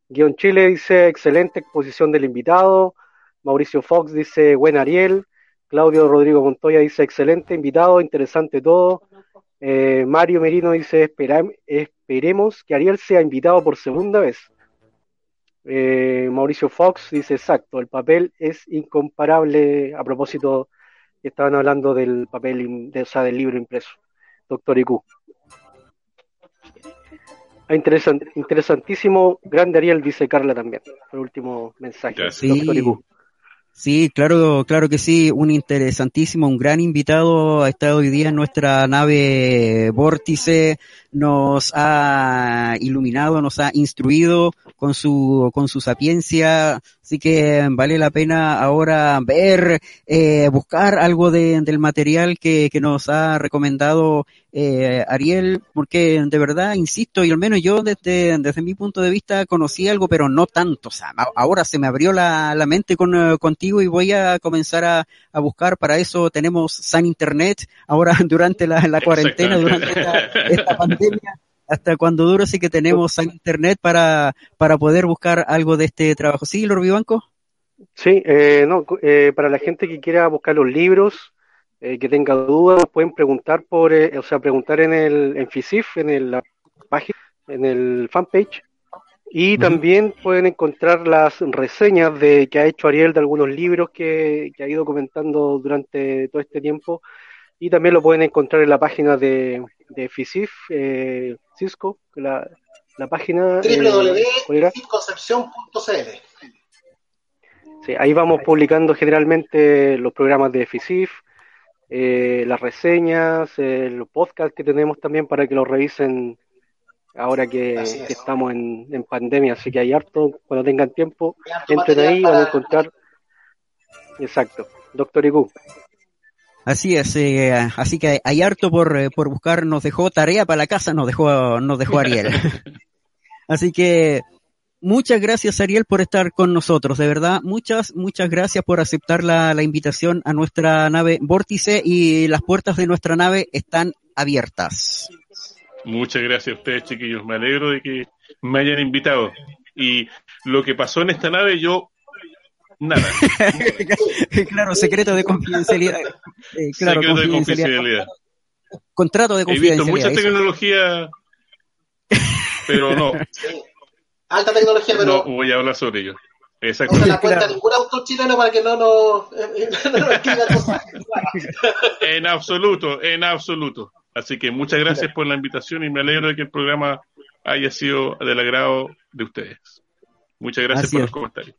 Guión Chile dice, excelente exposición del invitado. Mauricio Fox dice, buen Ariel. Claudio Rodrigo Montoya dice, excelente invitado, interesante todo. Eh, Mario Merino dice, esperemos que Ariel sea invitado por segunda vez. Eh, Mauricio Fox dice, exacto, el papel es incomparable a propósito que estaban hablando del papel, de, o sea, del libro impreso. Doctor IQ. Ah, interesant, interesantísimo, grande Ariel, dice Carla también. El último mensaje. Doctor IQ. Sí, claro, claro que sí, un interesantísimo, un gran invitado ha estado hoy día en nuestra nave Vórtice, nos ha iluminado, nos ha instruido con su, con su sapiencia, así que vale la pena ahora ver, eh, buscar algo de, del material que, que nos ha recomendado eh, Ariel, porque de verdad, insisto, y al menos yo desde, desde mi punto de vista conocí algo, pero no tanto, o sea, ahora se me abrió la, la mente con, uh, contigo y voy a comenzar a, a, buscar, para eso tenemos San Internet, ahora durante la, la cuarentena, durante esta, esta pandemia hasta cuando duro sí que tenemos internet para, para poder buscar algo de este trabajo. ¿Sí, Lord Vivanco? Sí, eh, no, eh, para la gente que quiera buscar los libros, eh, que tenga dudas, pueden preguntar por, eh, o sea, preguntar en el en FISIF, en el, la página, en el fanpage, y uh -huh. también pueden encontrar las reseñas de que ha hecho Ariel de algunos libros que, que ha ido comentando durante todo este tiempo, y también lo pueden encontrar en la página de, de FISIF, eh, Cisco, la, la página www.concepción.cl. Sí, ahí vamos publicando generalmente los programas de FISIF, eh, las reseñas, eh, los podcasts que tenemos también para que los revisen ahora que, que estamos en, en, pandemia, así que hay harto, cuando tengan tiempo, entren ahí, van a encontrar. Exacto, Doctor Igu. Así es, eh, así que hay harto por, eh, por buscar, nos dejó tarea para la casa, nos dejó, nos dejó Ariel. así que muchas gracias Ariel por estar con nosotros, de verdad, muchas, muchas gracias por aceptar la, la invitación a nuestra nave Vórtice y las puertas de nuestra nave están abiertas. Muchas gracias a ustedes chiquillos, me alegro de que me hayan invitado. Y lo que pasó en esta nave yo Nada. claro, secreto de confidencialidad. Eh, claro, Secreto de confidencialidad. Contrato de He visto confidencialidad. mucha eso. tecnología, pero no, Sí. Alta tecnología, no pero voy a hablar sobre ello. no Exacto. se la cuenta Claro. ningún autor chileno para que no nos, no cosas. En absoluto, en absoluto. Así que muchas gracias por la invitación y me alegro de que el programa haya sido del agrado de ustedes. Muchas gracias Así por es. los comentarios.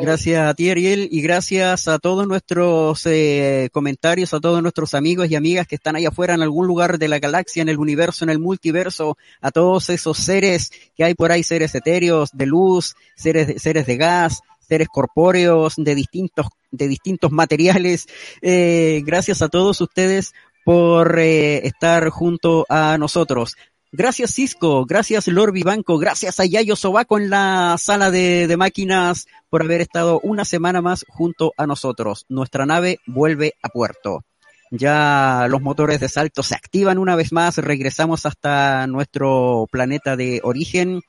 Gracias, a ti, Ariel, y gracias a todos nuestros eh, comentarios, a todos nuestros amigos y amigas que están ahí afuera en algún lugar de la galaxia, en el universo, en el multiverso, a todos esos seres que hay por ahí, seres etéreos, de luz, seres de, seres de gas, seres corpóreos, de distintos, de distintos materiales. Eh, gracias a todos ustedes por eh, estar junto a nosotros. Gracias Cisco, gracias Lord Vivanco, gracias a Yayo Sobaco en la sala de, de máquinas por haber estado una semana más junto a nosotros. Nuestra nave vuelve a puerto. Ya los motores de salto se activan una vez más, regresamos hasta nuestro planeta de origen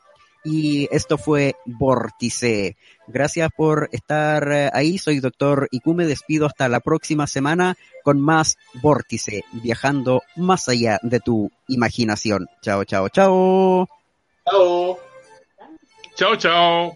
y esto fue Vórtice. Gracias por estar eh, ahí, soy Doctor Iku, me despido hasta la próxima semana con más Vórtice, viajando más allá de tu imaginación. Chao, chao, chao. Chao. Chao, chao.